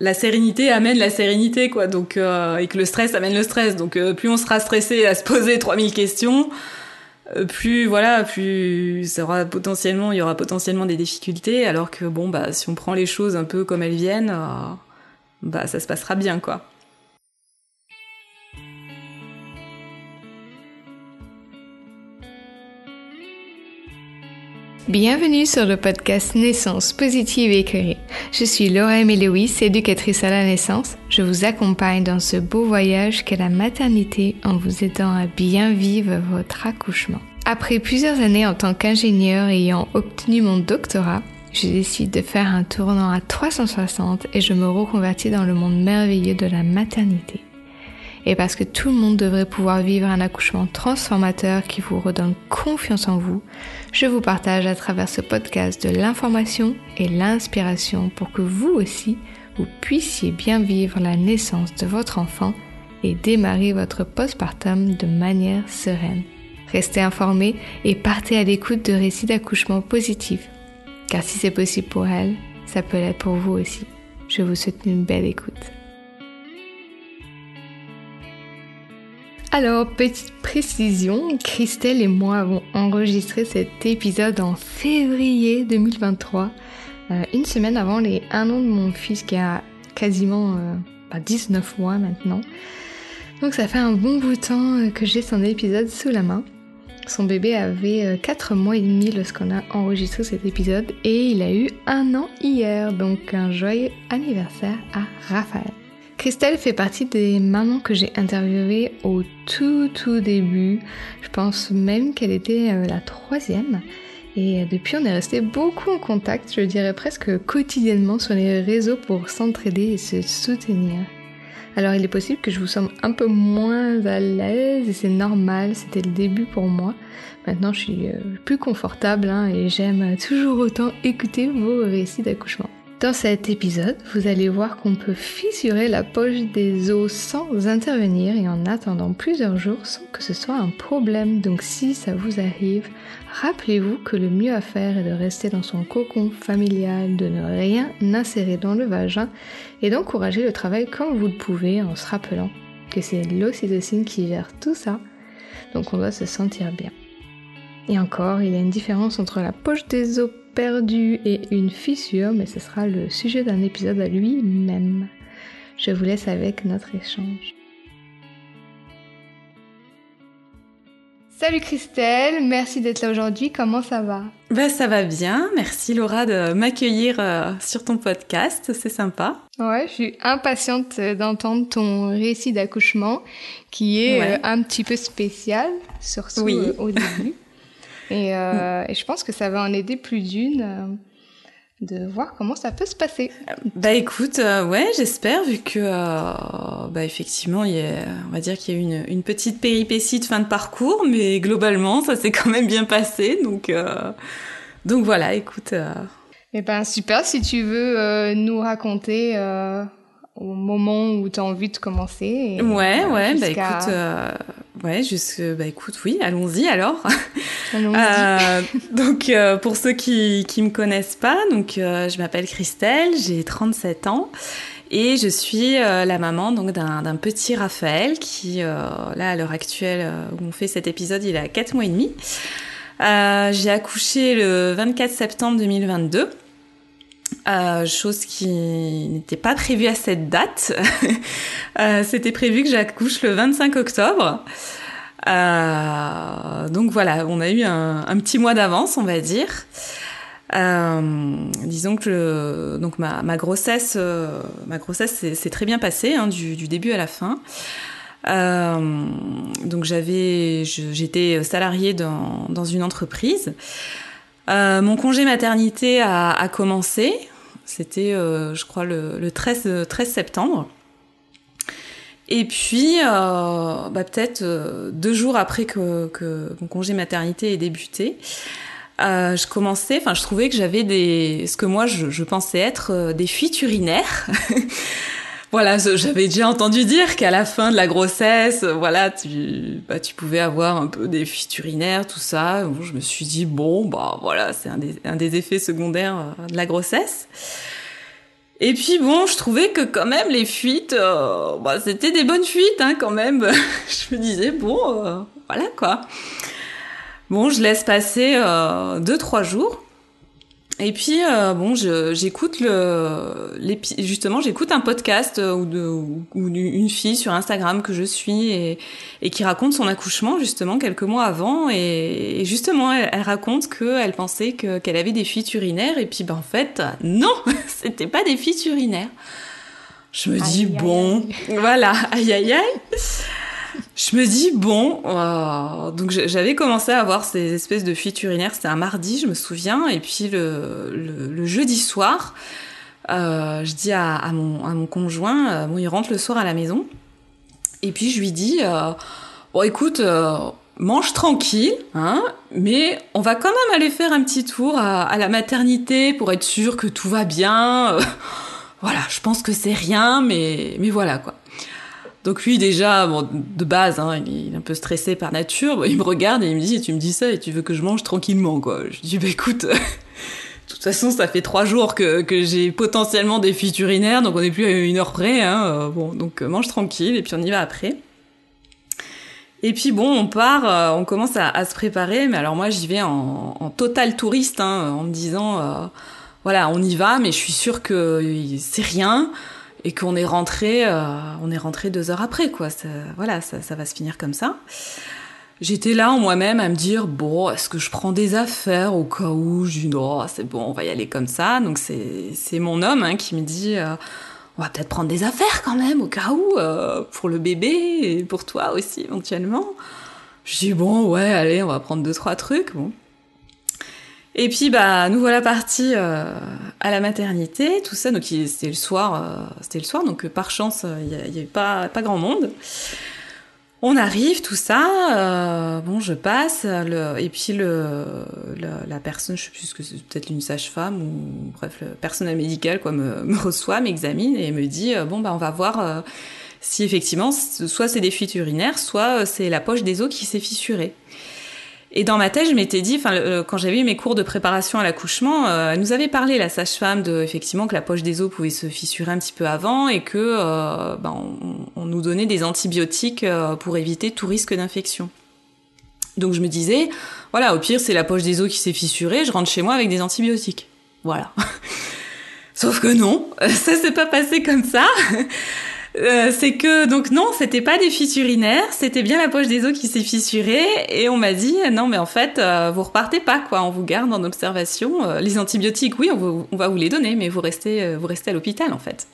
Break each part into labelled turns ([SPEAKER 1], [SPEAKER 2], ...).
[SPEAKER 1] la sérénité amène la sérénité, quoi. Donc, euh, et que le stress amène le stress. Donc, euh, plus on sera stressé à se poser 3000 questions, euh, plus, voilà, plus ça aura potentiellement, il y aura potentiellement des difficultés. Alors que, bon, bah, si on prend les choses un peu comme elles viennent, bah, ça se passera bien, quoi.
[SPEAKER 2] Bienvenue sur le podcast Naissance positive et. Je suis Laura Emelois, éducatrice à la naissance. Je vous accompagne dans ce beau voyage qu'est la maternité en vous aidant à bien vivre votre accouchement. Après plusieurs années en tant qu'ingénieur ayant obtenu mon doctorat, je décide de faire un tournant à 360 et je me reconvertis dans le monde merveilleux de la maternité et parce que tout le monde devrait pouvoir vivre un accouchement transformateur qui vous redonne confiance en vous, je vous partage à travers ce podcast de l'information et l'inspiration pour que vous aussi, vous puissiez bien vivre la naissance de votre enfant et démarrer votre postpartum de manière sereine. Restez informés et partez à l'écoute de récits d'accouchement positifs, car si c'est possible pour elle, ça peut l'être pour vous aussi. Je vous souhaite une belle écoute. Alors, petite précision, Christelle et moi avons enregistré cet épisode en février 2023, euh, une semaine avant les 1 an de mon fils qui a quasiment 19 euh, mois maintenant. Donc ça fait un bon bout de temps euh, que j'ai son épisode sous la main. Son bébé avait 4 mois et demi lorsqu'on a enregistré cet épisode et il a eu un an hier, donc un joyeux anniversaire à Raphaël. Christelle fait partie des mamans que j'ai interviewées au tout tout début. Je pense même qu'elle était euh, la troisième. Et depuis, on est resté beaucoup en contact, je dirais presque quotidiennement sur les réseaux pour s'entraider et se soutenir. Alors il est possible que je vous semble un peu moins à l'aise et c'est normal, c'était le début pour moi. Maintenant je suis euh, plus confortable hein, et j'aime toujours autant écouter vos récits d'accouchement. Dans cet épisode, vous allez voir qu'on peut fissurer la poche des os sans intervenir et en attendant plusieurs jours sans que ce soit un problème. Donc si ça vous arrive, rappelez-vous que le mieux à faire est de rester dans son cocon familial, de ne rien insérer dans le vagin et d'encourager le travail comme vous le pouvez en se rappelant que c'est l'ocytocine qui gère tout ça. Donc on doit se sentir bien. Et encore, il y a une différence entre la poche des os perdu et une fissure, mais ce sera le sujet d'un épisode à lui-même. Je vous laisse avec notre échange. Salut Christelle, merci d'être là aujourd'hui. Comment ça va?
[SPEAKER 1] Ben ça va bien. Merci Laura de m'accueillir euh, sur ton podcast. C'est sympa.
[SPEAKER 2] Ouais, je suis impatiente d'entendre ton récit d'accouchement qui est euh, un petit peu spécial, surtout oui. Euh, au début. Euh, et, je pense que ça va en aider plus d'une euh, de voir comment ça peut se passer.
[SPEAKER 1] Bah écoute, euh, ouais, j'espère, vu que, bah effectivement, il y a, on va dire qu'il y a eu une, une, petite péripétie de fin de parcours, mais globalement, ça s'est quand même bien passé, donc, donc voilà, écoute.
[SPEAKER 2] Eh ben super, si tu veux nous raconter au moment où tu as envie de commencer.
[SPEAKER 1] ouais, ouais, bah écoute, Ouais, juste, bah écoute, oui, allons-y alors. Allons euh, donc, euh, pour ceux qui qui me connaissent pas, donc euh, je m'appelle Christelle, j'ai 37 ans et je suis euh, la maman donc d'un petit Raphaël qui, là à l'heure actuelle où on fait cet épisode, il a 4 mois et demi. j'ai accouché le 24 septembre 2022. Euh, chose qui n'était pas prévue à cette date. euh, C'était prévu que j'accouche le 25 octobre. Euh, donc voilà, on a eu un, petit mois d'avance, on va dire. Euh, disons que donc ma, grossesse, ma grossesse s'est très bien passée hein, du, début à la fin. Donc j'avais, j'étais salariée dans une entreprise. Euh, mon congé maternité a, commencé. C'était, euh, je crois, le, le 13, 13, septembre. Et puis, euh, bah, peut-être deux jours après que, mon congé maternité ait débuté, je commençais, enfin, je trouvais que j'avais ce que moi je, pensais être des fuites urinaires. voilà, j'avais déjà entendu dire qu'à la fin de la grossesse, voilà, tu, bah, tu pouvais avoir un peu des fuites urinaires, tout ça. Bon, je me suis dit, bon, bah voilà, c'est un des, effets secondaires euh, de la grossesse. Et puis bon, je trouvais que quand même les fuites, euh, bah, c'était des bonnes fuites hein, quand même. je me disais bon, euh, voilà quoi. Bon, je laisse passer euh, deux trois jours. Et puis euh, bon, j'écoute le justement j'écoute un podcast euh, ou, de, ou, une fille sur Instagram que je suis et, et qui raconte son accouchement justement quelques mois avant et, justement elle, raconte qu'elle pensait que qu'elle avait des fuites urinaires et puis ben en fait non, c'était pas des fuites urinaires. Je me dis bon, voilà, aïe aïe aïe. Je me dis, bon, euh, donc j'avais commencé à avoir ces espèces de fuites urinaires, c'était un mardi, je me souviens, et puis le, le, jeudi soir, euh, je dis à, à, mon, à mon conjoint, euh, bon, il rentre le soir à la maison, et puis je lui dis, euh, bon, écoute, euh, mange tranquille, hein, mais on va quand même aller faire un petit tour à, à la maternité pour être sûr que tout va bien. voilà, je pense que c'est rien, mais, mais voilà, quoi. Donc lui déjà, de base, hein, il est un peu stressé par nature. il me regarde et il me dit, tu me dis ça et tu veux que je mange tranquillement, quoi. Je dis, bah écoute, de toute façon, ça fait trois jours que, j'ai potentiellement des fuites urinaires, donc on n'est plus à une heure près. Hein. Euh, bon, donc euh, mange tranquille et puis on y va après. Et puis bon, on part, euh, on commence à, se préparer, mais alors moi j'y vais en, en, total touriste, hein, en me disant, voilà, on y va, mais je suis sûre que c'est rien et qu'on est rentré, euh, on est rentré deux heures après, quoi. Ça, voilà, ça, ça, va se finir comme ça. J'étais là en moi-même à me dire bon, est-ce que je prends des affaires au cas où? Je dis non, c'est bon, on va y aller comme ça. Donc c'est c'est mon homme hein, qui me dit euh, on va peut-être prendre des affaires quand même au cas où euh, pour le bébé et pour toi aussi éventuellement. Je dis bon ouais, allez, on va prendre deux trois trucs. Bon, et puis bah nous voilà partis euh, à la maternité, tout ça. Donc c'était le soir, euh, c'était le soir. Donc par chance, il n'y avait pas pas grand monde. On arrive, tout ça. Euh, bon, je passe. Le, et puis le, la personne, je sais plus ce que c'est, peut-être une sage-femme ou bref, le personnel médical quoi me, me reçoit, m'examine et me dit bon bah on va voir si effectivement soit c'est des fuites urinaires, soit c'est la poche des os qui s'est fissurée. Et dans ma tête, je m'étais dit, enfin, quand j'avais eu mes cours de préparation à l'accouchement, euh, elle nous avait parlé, la sage-femme, de effectivement que la poche des os pouvait se fissurer un petit peu avant et que euh, ben, on, nous donnait des antibiotiques euh, pour éviter tout risque d'infection. Donc je me disais, voilà, au pire, c'est la poche des os qui s'est fissurée, je rentre chez moi avec des antibiotiques. Voilà. Sauf que non, ça s'est pas passé comme ça. Euh, c'est que donc non, c'était pas des fissures urinaires, c'était bien la poche des os qui s'est fissurée et on m'a dit non mais en fait euh, vous repartez pas quoi, on vous garde en observation. Euh, les antibiotiques oui on, va vous les donner mais vous restez vous restez à l'hôpital en fait.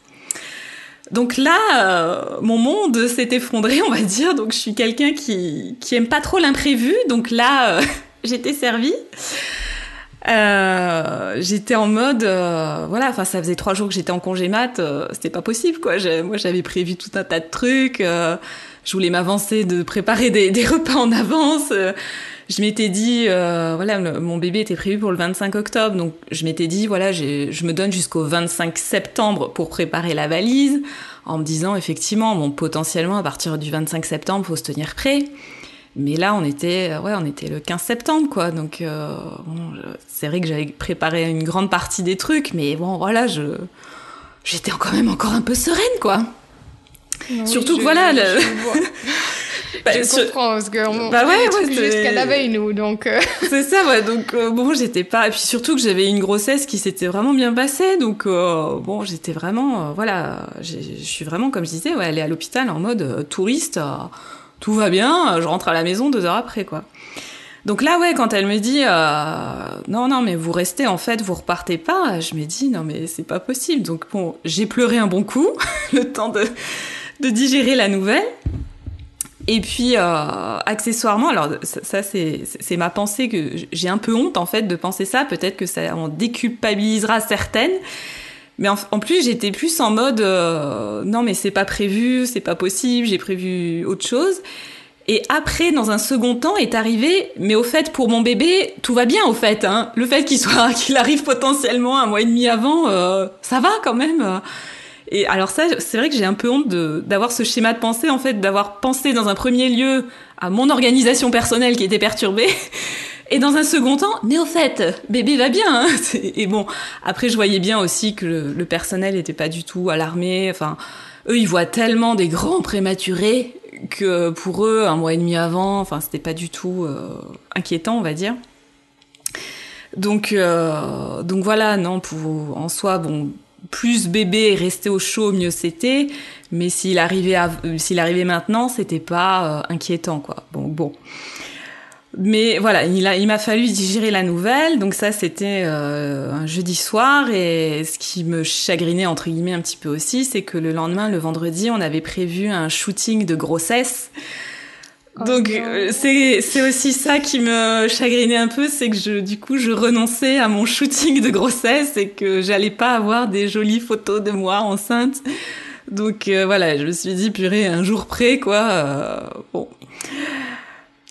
[SPEAKER 1] Donc là mon monde s'est effondré on va dire donc je suis quelqu'un qui qui aime pas trop l'imprévu donc là j'étais servie. Euh, j'étais en mode, euh, voilà, enfin ça faisait trois jours que j'étais en congé mat, euh, c'était pas possible quoi. Moi j'avais prévu tout un tas de trucs, euh, je voulais m'avancer de préparer des, repas en avance. je m'étais dit, voilà, mon bébé était prévu pour le 25 octobre, donc je m'étais dit, voilà, je me donne jusqu'au 25 septembre pour préparer la valise, en me disant effectivement, bon, potentiellement à partir du 25 septembre, faut se tenir prêt. Mais là, on était, euh, ouais, on était le 15 septembre, quoi. Donc, euh, bon, c'est vrai que j'avais préparé une grande partie des trucs, mais bon, voilà, je, j'étais quand même encore un peu sereine, quoi. Surtout que voilà, le...
[SPEAKER 2] bah, je comprends parce que bah ouais, ouais jusqu'à la veille nous donc euh.
[SPEAKER 1] c'est ça ouais donc bon j'étais pas et puis surtout que j'avais une grossesse qui s'était vraiment bien passée donc bon j'étais vraiment voilà je suis vraiment comme je disais ouais aller à l'hôpital en mode touriste tout va bien, je rentre à la maison deux heures après, quoi. Donc là, ouais, quand elle me dit euh, non, non, mais vous restez en fait, vous repartez pas, je me dis non, mais c'est pas possible. Donc bon, j'ai pleuré un bon coup, le temps de, digérer la nouvelle. Et puis euh, accessoirement, alors ça, c'est ma pensée que j'ai un peu honte en fait de penser ça. Peut-être que ça en déculpabilisera certaines. Mais en, plus, j'étais plus en mode euh, non, mais c'est pas prévu, c'est pas possible, j'ai prévu autre chose. Et après, dans un second temps, est arrivé, mais au fait, pour mon bébé, tout va bien, au fait. Hein. Le fait qu'il soit, qu'il arrive potentiellement un mois et demi avant, euh, ça va quand même. Et alors ça, c'est vrai que j'ai un peu honte d'avoir ce schéma de pensée, en fait, d'avoir pensé dans un premier lieu à mon organisation personnelle qui était perturbée, Et dans un second temps, mais au fait, bébé va bien. Hein. et bon, après, je voyais bien aussi que le, personnel n'était pas du tout alarmé. Enfin, eux, ils voient tellement des grands prématurés que pour eux, un mois et demi avant, enfin, c'était pas du tout euh, inquiétant, on va dire. Donc, euh, donc voilà, non, pour en soi, bon, plus bébé est resté au chaud, mieux c'était. Mais s'il arrivait, s'il arrivait maintenant, c'était pas euh, inquiétant, quoi. Bon, bon. Mais voilà, il, a, il m'a fallu digérer la nouvelle. Donc ça, c'était euh, un jeudi soir. Et ce qui me chagrinait, entre guillemets, un petit peu aussi, c'est que le lendemain, le vendredi, on avait prévu un shooting de grossesse. Oh donc euh, c'est c'est aussi ça qui me chagrinait un peu, c'est que je du coup je renonçais à mon shooting de grossesse et que j'allais pas avoir des jolies photos de moi enceinte. Donc euh, voilà, je me suis dit purée un jour près quoi. Bon.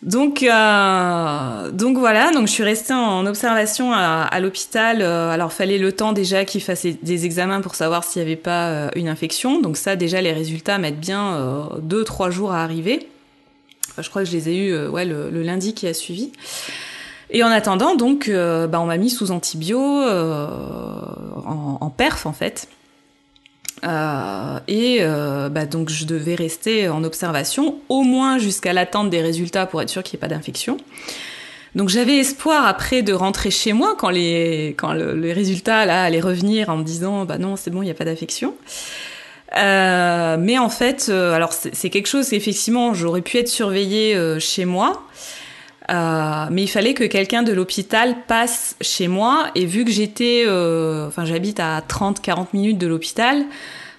[SPEAKER 1] Donc, euh, donc voilà, donc je suis restée en observation à, l'hôpital. alors, fallait le temps déjà qu'il fasse des examens pour savoir s'il n'y avait pas une infection. Donc ça, déjà, les résultats mettent bien deux, trois jours à arriver. Je crois que je les ai eus ouais, le, le lundi qui a suivi. Et en attendant, donc, bah, on m'a mis sous antibio en, en perf en fait. Euh, et euh, bah, donc je devais rester en observation au moins jusqu'à l'attente des résultats pour être sûr qu'il n'y ait pas d'infection. Donc j'avais espoir après de rentrer chez moi quand les quand le, les résultats là allaient revenir en me disant bah non c'est bon il n'y a pas d'infection. Euh, mais en fait, euh, alors c'est quelque chose qu'effectivement j'aurais pu être surveillée euh, chez moi, euh, mais il fallait que quelqu'un de l'hôpital passe chez moi. Et vu que j'étais, euh, enfin, j'habite à 30-40 minutes de l'hôpital.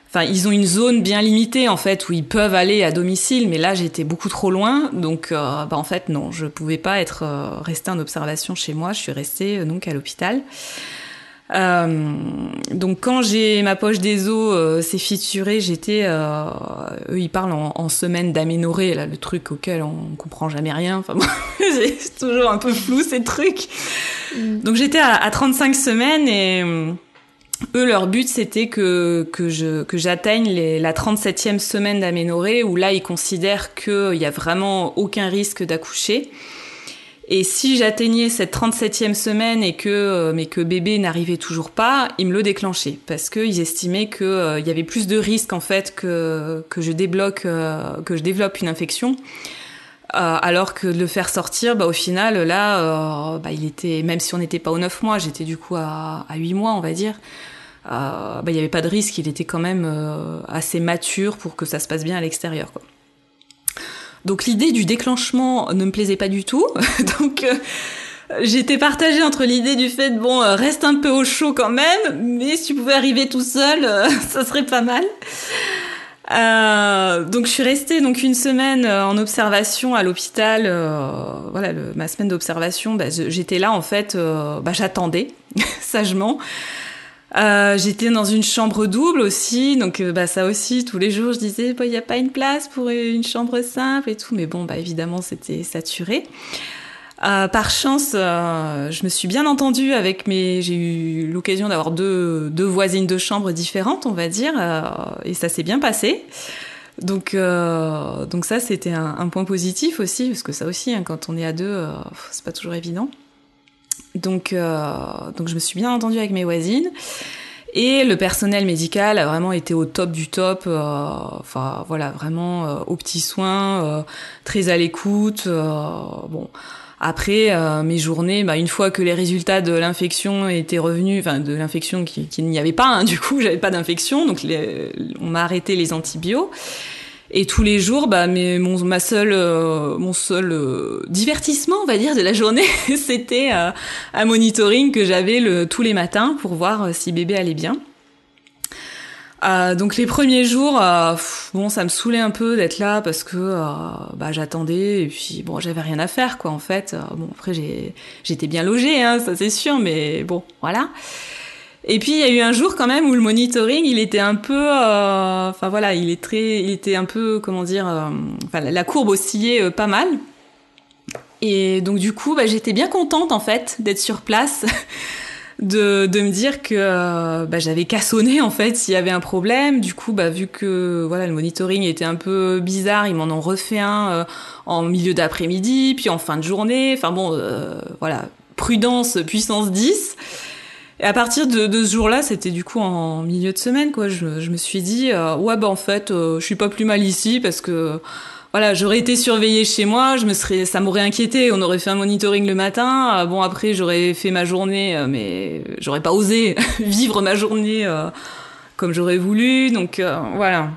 [SPEAKER 1] Enfin, ils ont une zone bien limitée en fait où ils peuvent aller à domicile, mais là j'étais beaucoup trop loin, donc euh, bah, en fait non, je pouvais pas être restée en observation chez moi. Je suis restée donc à l'hôpital. Euh, donc quand j'ai ma poche des os euh, s'est fissurée, j'étais, euh, eux ils parlent en, en semaine d'aménorrhée, là le truc auquel on comprend jamais rien. Enfin c'est toujours un peu flou ces trucs. Mm. Donc j'étais à, à, 35 semaines et euh, eux leur but c'était que que je que j'atteigne la 37e semaine d'aménorrhée où là ils considèrent qu'il y a vraiment aucun risque d'accoucher. Et si j'atteignais cette 37e semaine et que euh, mais que bébé n'arrivait toujours pas, ils me le déclenchaient parce qu'ils estimaient que euh, y avait plus de risques en fait que que je débloque euh, que je développe une infection. alors que de le faire sortir, bah, au final, là, bah, il était, même si on n'était pas aux 9 mois, j'étais du coup à, à 8 mois, on va dire, bah, il n'y avait pas de risque, il était quand même assez mature pour que ça se passe bien à l'extérieur. Donc l'idée du déclenchement ne me plaisait pas du tout. Donc euh, j'étais partagée entre l'idée du fait bon euh, reste un peu au chaud quand même, mais si tu pouvais arriver tout seul, euh, ça serait pas mal. donc je suis restée donc une semaine en observation à l'hôpital. voilà ma semaine d'observation, bah, j'étais là en fait, bah, j'attendais sagement. Euh, j'étais dans une chambre double aussi, donc euh, bah, ça aussi, tous les jours, je disais, il n'y a pas une place pour une chambre simple et tout, mais bon, bah, évidemment, c'était saturé. Euh, par chance, je me suis bien entendue avec mes. J'ai eu l'occasion d'avoir deux, deux voisines de chambre différentes, on va dire, et ça s'est bien passé. Donc, donc ça, c'était un, un, point positif aussi, parce que ça aussi, hein, quand on est à deux, c'est pas toujours évident. Donc, euh, donc je me suis bien entendue avec mes voisines. Et le personnel médical a vraiment été au top du top. Euh, enfin voilà, vraiment euh, aux petits soins, euh, très à l'écoute. Euh, bon. Après mes journées, bah, une fois que les résultats de l'infection étaient revenus, enfin de l'infection qu'il qui n'y avait pas, hein, du coup j'avais pas d'infection, donc les, on m'a arrêté les antibiotiques. Et tous les jours, bah, mais mon, ma seule, euh, mon seul euh, divertissement, on va dire, de la journée, c'était euh, un monitoring que j'avais le, tous les matins pour voir si bébé allait bien. donc les premiers jours, bon, ça me saoulait un peu d'être là parce que bah, j'attendais et puis bon, j'avais rien à faire quoi en fait. bon après j'étais bien logée, hein, ça c'est sûr, mais bon voilà. Et puis il y a eu un jour quand même où le monitoring, il était un peu, euh, enfin voilà, il est très, il était un peu, comment dire, euh, la courbe oscillait euh, pas mal. Et donc du coup, bah, j'étais bien contente en fait d'être sur place. de, de me dire que euh, bah, j'avais sonner en fait s'il y avait un problème. Du coup, bah, vu que voilà le monitoring était un peu bizarre, ils m'en ont refait un euh, en milieu d'après-midi, puis en fin de journée. Enfin bon, voilà, prudence puissance 10. Et à partir de, de ce jour-là, c'était du coup en milieu de semaine, quoi. Je, je me suis dit, ouais, bah en fait, je suis pas plus mal ici parce que voilà, j'aurais été surveillée chez moi, je me serais, ça m'aurait inquiété. On aurait fait un monitoring le matin. Euh, bon, après, j'aurais fait ma journée, euh, mais j'aurais pas osé vivre ma journée euh, comme j'aurais voulu. Donc voilà.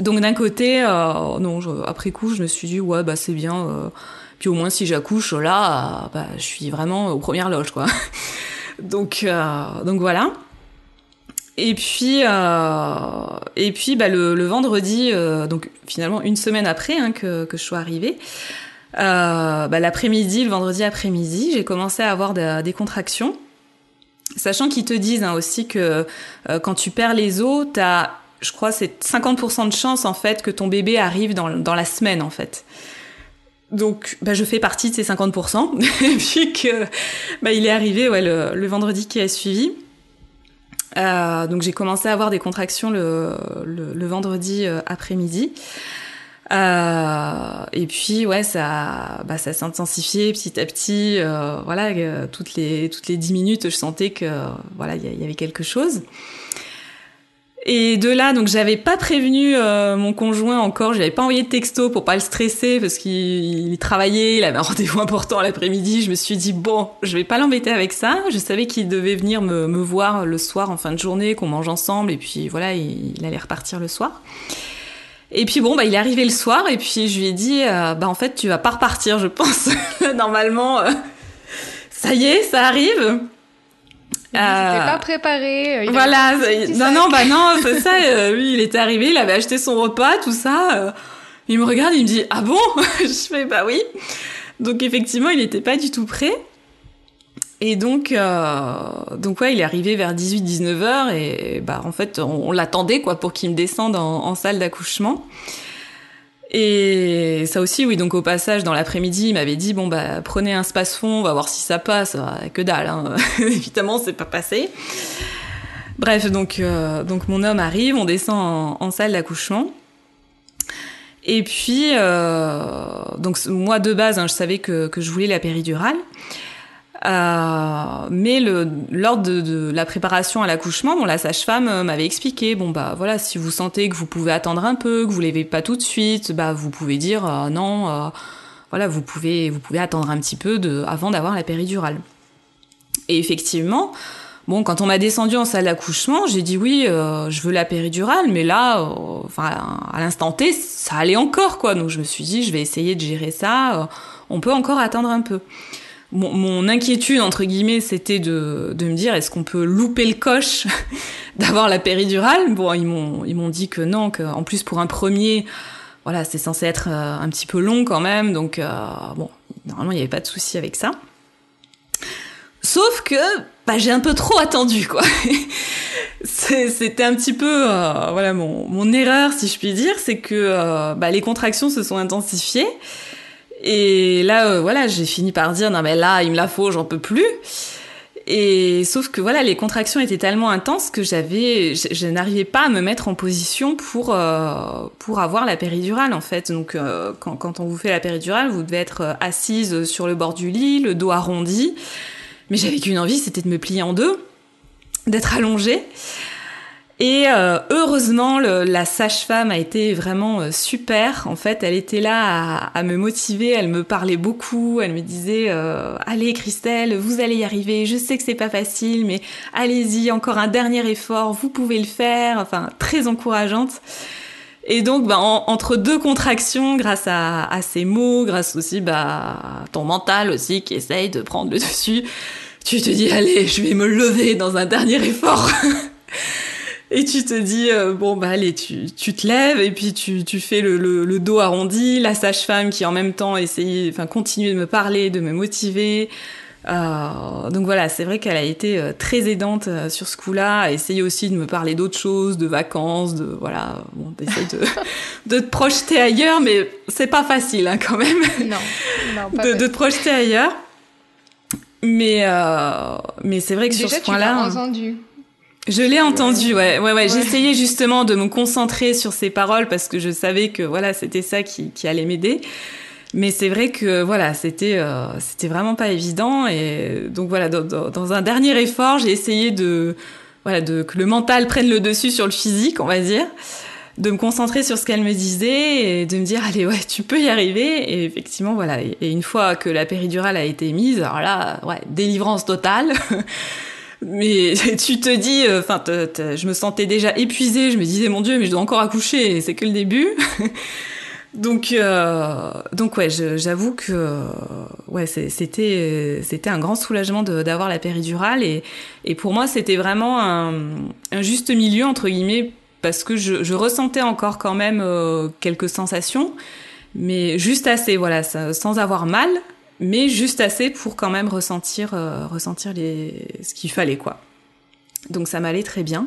[SPEAKER 1] Donc d'un côté, non, après coup, je me suis dit ouais, bah c'est bien. puis au moins, si j'accouche là, bah, je suis vraiment aux premières loges, quoi. donc donc voilà. Et puis, euh, et puis bah, le, vendredi, euh, donc finalement une semaine après hein, que, je sois arrivée, euh, bah, l'après-midi, le vendredi après-midi, j'ai commencé à avoir des contractions. Sachant qu'ils te disent hein, aussi que euh, quand tu perds les os, t'as, je crois, c'est 50% de chance en fait que ton bébé arrive dans, dans la semaine en fait. Donc, bah, je fais partie de ces 50%, et puis que bah, il est arrivé ouais, le, vendredi qui a suivi. Euh, donc j'ai commencé à avoir des contractions le, le, vendredi euh, après-midi. Euh, et puis ouais, ça, bah, ça s'intensifiait petit à petit. Voilà, toutes les toutes les dix minutes, je sentais que voilà, il y, avait quelque chose. Et de là, donc j'avais pas prévenu euh, mon conjoint encore, j'avais pas envoyé de texto pour pas le stresser parce qu'il travaillait, il avait un rendez-vous important l'après-midi. Je me suis dit bon, je vais pas l'embêter avec ça. Je savais qu'il devait venir me, me, voir le soir en fin de journée, qu'on mange ensemble et puis voilà, il, allait repartir le soir. Et puis bon, bah il est arrivé le soir et puis je lui ai dit euh, bah en fait tu vas pas repartir, je pense. Normalement, euh, ça y est, ça arrive.
[SPEAKER 2] Il euh, pas préparé.
[SPEAKER 1] Il voilà, non, non, bah non, c'est ça. Euh, lui, il était arrivé, il avait acheté son repas, tout ça. Euh, il me regarde, il me dit ah bon? Je fais bah oui. Donc effectivement, il n'était pas du tout prêt. Et donc, euh, donc ouais, il est arrivé vers 18-19 heures et bah en fait, on, on l'attendait quoi pour qu'il me descende en, en salle d'accouchement. Et ça aussi, oui, donc au passage, dans l'après-midi, il m'avait dit, bon, bah, prenez un space-fond, on va voir si ça passe. Que dalle, hein. évidemment, c'est pas passé. Bref, donc, euh, donc mon homme arrive, on descend en, en salle d'accouchement. Et puis, euh, donc moi de base, hein, je savais que, que je voulais la péridurale. Euh, mais le, lors de, de, la préparation à l'accouchement, bon, la sage-femme euh, m'avait expliqué, bon bah voilà, si vous sentez que vous pouvez attendre un peu, que vous l'avez pas tout de suite, bah vous pouvez dire euh, non, euh, voilà, vous pouvez vous pouvez attendre un petit peu de, avant d'avoir la péridurale. Et effectivement, bon, quand on m'a descendu en salle d'accouchement, j'ai dit oui, je veux la péridurale, mais là, enfin à l'instant T, ça allait encore quoi, donc je me suis dit je vais essayer de gérer ça, on peut encore attendre un peu mon, mon, inquiétude entre guillemets c'était de, de me dire est-ce qu'on peut louper le coche d'avoir la péridurale? Bon ils m'ont ils m'ont dit que non que en plus pour un premier voilà c'est censé être euh, un petit peu long quand même. Donc euh, bon normalement il n'y avait pas de souci avec ça. Sauf que bah, j'ai un peu trop attendu quoi. C'était un petit peu euh, voilà mon, mon erreur si je puis dire. C'est que bah, les contractions se sont intensifiées et là, euh, voilà, j'ai fini par dire non mais là, il me la faut, j'en peux plus. Et sauf que voilà, les contractions étaient tellement intenses que j'avais, je, n'arrivais pas à me mettre en position pour euh, pour avoir la péridurale en fait. Donc euh, quand, quand on vous fait la péridurale, vous devez être assise sur le bord du lit, le dos arrondi. Mais j'avais qu'une envie, c'était de me plier en deux, d'être allongée. Et euh, heureusement, le, la sage-femme a été vraiment euh, super. En fait, elle était là à, à, me motiver, elle me parlait beaucoup, elle me disait euh, "Allez, Christelle, vous allez y arriver. Je sais que c'est pas facile, mais allez-y, encore un dernier effort, vous pouvez le faire." Enfin, très encourageante. Et donc, bah, en, entre deux contractions, grâce à, à, ces mots, grâce aussi bah, à ton mental aussi qui essaye de prendre le dessus, tu te dis "Allez, je vais me lever dans un dernier effort." Et tu te dis, euh, bon, bah allez, tu, tu te lèves et puis tu, tu fais le, le, le dos arrondi, la sage-femme qui en même temps essayait, enfin, continue de me parler, de me motiver. Euh, donc voilà, c'est vrai qu'elle a été euh, très aidante euh, sur ce coup-là, a essayé aussi de me parler d'autres choses, de vacances, de voilà, bon, d'essayer de, de te projeter ailleurs, mais c'est pas facile hein, quand même.
[SPEAKER 2] Non, non
[SPEAKER 1] pas de, de te projeter ailleurs. Mais, euh, mais c'est vrai que sur ce point-là.
[SPEAKER 2] entendu.
[SPEAKER 1] Je l'ai entendu, ouais, ouais, ouais. J'essayais justement de me concentrer sur ces paroles parce que je savais que voilà, c'était ça qui, qui allait m'aider. Mais c'est vrai que voilà, c'était euh, c'était vraiment pas évident et donc voilà, dans, dans un dernier effort, j'ai essayé de voilà de que le mental prenne le dessus sur le physique, on va dire de me concentrer sur ce qu'elle me disait et de me dire allez ouais tu peux y arriver et effectivement voilà et, une fois que la péridurale a été mise alors là ouais délivrance totale mais tu te dis euh, enfin je me sentais déjà épuisée je me disais mon dieu mais je dois encore accoucher c'est que le début. Donc euh, donc ouais j'avoue que ouais c'était c'était un grand soulagement d'avoir la péridurale. Et pour moi c'était vraiment un, juste milieu entre guillemets parce que je, je ressentais encore quand même euh, quelques sensations, mais juste assez, voilà, sans avoir mal, mais juste assez pour quand même ressentir, euh, ressentir les, ce qu'il fallait, quoi. Donc ça m'allait très bien.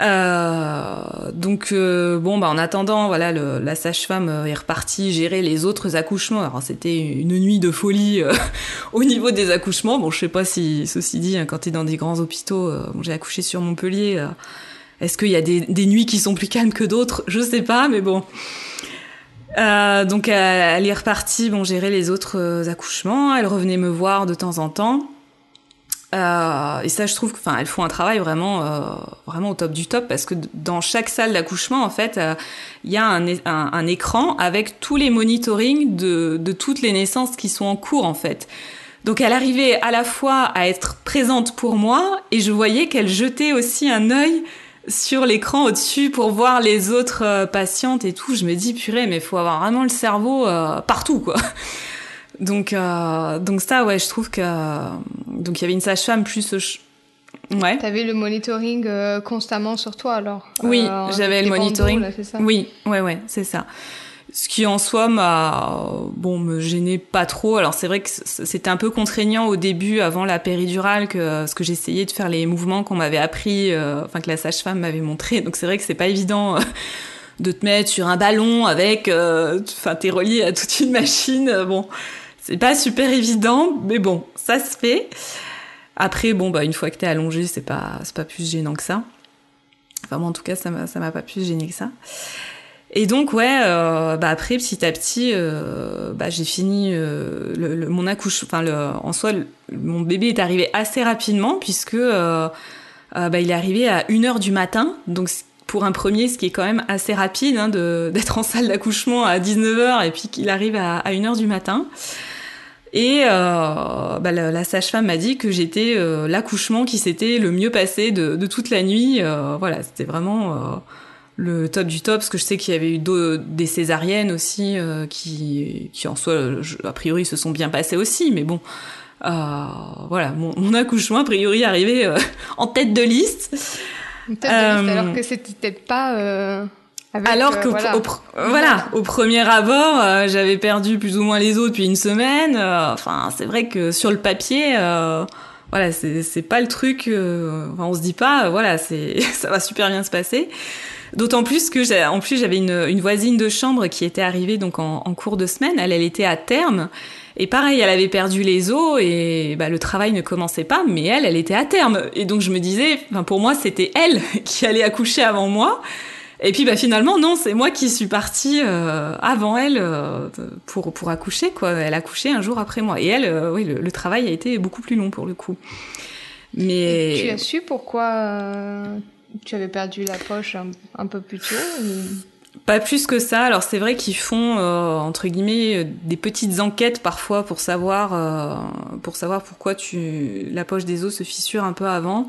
[SPEAKER 1] Euh, donc euh, bon bah en attendant voilà la sage-femme est repartie gérer les autres accouchements. Alors c'était une nuit de folie au niveau des accouchements. Bon je sais pas si ceci dit hein, quand tu es dans des grands hôpitaux, j'ai accouché sur Montpellier est-ce qu'il y a des, nuits qui sont plus calmes que d'autres? Je sais pas, mais bon. Euh, donc elle est repartie, bon, gérer les autres euh, accouchements. Elle revenait me voir de temps en temps. Euh, et ça, je trouve, enfin, elles font un travail vraiment, vraiment au top du top parce que dans chaque salle d'accouchement, en fait, il y a un, écran avec tous les monitorings de, de toutes les naissances qui sont en cours, en fait. Donc elle arrivait à la fois à être présente pour moi et je voyais qu'elle jetait aussi un œil sur l'écran au-dessus pour voir les autres euh, patientes et tout. Je me dis purée, mais faut avoir vraiment le cerveau euh, partout quoi. Donc euh, donc ça ouais, je trouve que donc il y avait une sage-femme plus
[SPEAKER 2] Ouais. T'avais le monitoring constamment sur toi alors.
[SPEAKER 1] Oui, j'avais le monitoring. oui, ouais ouais, c'est ça ce qui en soi m'a bon me gênait pas trop. Alors c'est vrai que c'était un peu contraignant au début avant la péridurale que ce que j'essayais de faire les mouvements qu'on m'avait appris euh, enfin que la sage-femme m'avait montré. Donc c'est vrai que c'est pas évident euh, de te mettre sur un ballon avec euh, enfin t'es relié à toute une machine. Bon, c'est pas super évident, mais bon, ça se fait. Après bon bah une fois que t'es allongé, c'est pas c'est pas plus gênant que ça. Enfin moi en tout cas ça m'a ça m'a pas plus gêné que ça. Et donc ouais, euh, bah après petit à petit, euh, bah, j'ai fini euh, le, mon accouchement. Enfin, en soi, mon bébé est arrivé assez rapidement puisque euh, euh, bah, il est arrivé à 1h du matin. Donc pour un premier, ce qui est quand même assez rapide hein, d'être en salle d'accouchement à 19h et puis qu'il arrive à, à 1h du matin. Et bah, la, sage-femme m'a dit que j'étais l'accouchement qui s'était le mieux passé de, de toute la nuit. voilà, c'était vraiment le top du top, parce que je sais qu'il y avait eu des césariennes aussi euh, qui, qui en soi, a priori, se sont bien passées aussi, mais bon, euh, voilà, mon, accouchement a priori arrivé euh, en tête de liste.
[SPEAKER 2] tête de liste, alors que c'était peut-être pas.
[SPEAKER 1] alors que voilà. Au, voilà, au premier abord, j'avais perdu plus ou moins les os depuis une semaine. Enfin, c'est vrai que sur le papier, voilà, c'est pas le truc. enfin, on se dit pas, voilà, c'est ça va super bien se passer. D'autant plus que en plus j'avais une, voisine de chambre qui était arrivée donc en, cours de semaine. Elle, elle était à terme. Et pareil, elle avait perdu les os et bah, le travail ne commençait pas, mais elle, elle était à terme. Et donc je me disais, pour moi, c'était elle qui allait accoucher avant moi. Et puis bah, finalement, non, c'est moi qui suis partie euh, avant elle euh, pour, pour accoucher. quoi. Elle a accouché un jour après moi. Et elle, euh, oui, le, travail a été beaucoup plus long pour le coup.
[SPEAKER 2] Mais... tu as su pourquoi tu avais perdu la poche un, peu plus tôt
[SPEAKER 1] Pas plus que ça. Alors c'est vrai qu'ils font entre guillemets des petites enquêtes parfois pour savoir pour savoir pourquoi tu la poche des os se fissure un peu avant.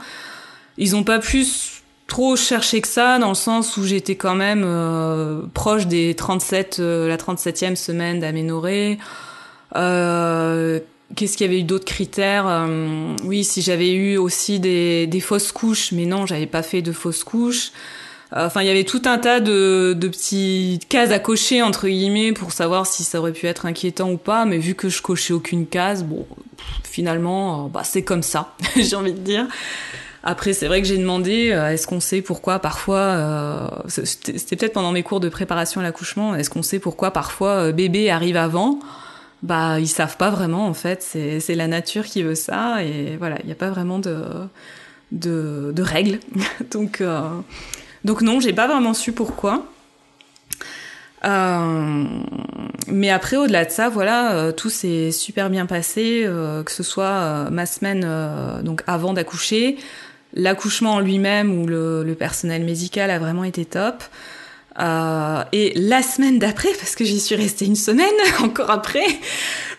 [SPEAKER 1] Ils ont pas plus trop cherché que ça dans le sens où j'étais quand même euh, proche des 37 la 37e semaine d'aménorrhée. Qu'est-ce qu'il y avait eu d'autres critères euh, Oui, si j'avais eu aussi des, des, fausses couches, mais non, j'avais pas fait de fausses couches. Euh, enfin, il y avait tout un tas de, de petites cases à cocher entre guillemets pour savoir si ça aurait pu être inquiétant ou pas. Mais vu que je cochais aucune case, bon, finalement, euh, bah c'est comme ça, j'ai envie de dire. Après, c'est vrai que j'ai demandé, est-ce qu'on sait pourquoi parfois, c'était peut-être pendant mes cours de préparation à l'accouchement, est-ce qu'on sait pourquoi parfois bébé arrive avant? Bah ils savent pas vraiment en fait. C'est la nature qui veut ça et voilà, il n'y a pas vraiment de de, règles. donc donc non, j'ai pas vraiment su pourquoi. Euh, mais après, au-delà de ça, voilà, euh, tout s'est super bien passé, euh, que ce soit ma semaine donc avant d'accoucher, l'accouchement en lui-même ou le, le, personnel médical a vraiment été top. et la semaine d'après, parce que j'y suis restée une semaine encore après,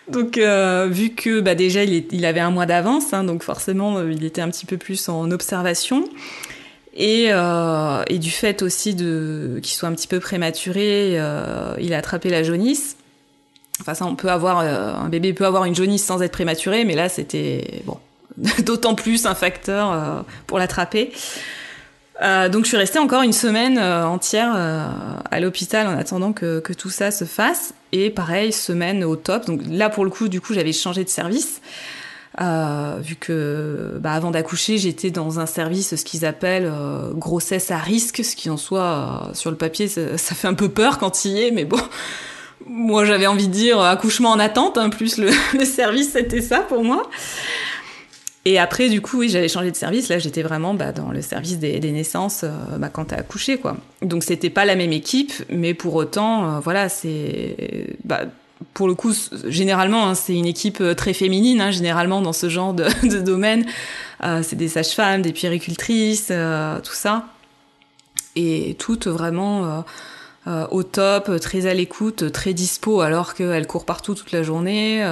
[SPEAKER 1] donc vu que bah, déjà il, il, avait un mois d'avance, hein, donc forcément il était un petit peu plus en observation. Et, euh, et, du fait aussi de qu'il soit un petit peu prématuré, euh, il a attrapé la jaunisse. Enfin ça, on peut avoir euh, un bébé peut avoir une jaunisse sans être prématuré, mais là c'était bon d'autant plus un facteur euh, pour l'attraper. Euh, donc je suis restée encore une semaine entière à l'hôpital en attendant que, tout ça se fasse. Et pareil, semaine au top. Donc là pour le coup, du coup, j'avais changé de service. Euh, vu que bah, avant d'accoucher, j'étais dans un service, ce qu'ils appellent euh, grossesse à risque, ce qui en euh, sur le papier, ça, fait un peu peur quand il y est, mais bon, moi j'avais envie de dire accouchement en attente, hein, plus le service c'était ça pour moi. Et après, du coup, oui, j'avais changé de service. Là, j'étais vraiment bah, dans le service des, naissances bah, quand t'as accouché, quoi. Donc, c'était pas la même équipe, mais pour autant, voilà, c'est bah, pour le coup, généralement, hein, c'est une équipe euh, très féminine, hein, généralement dans ce genre de, domaine. Euh, c'est des sages-femmes, des puéricultrices, euh, tout ça. Et toutes vraiment euh, euh au top, très à l'écoute, très dispo, alors qu'elles courent partout toute la journée.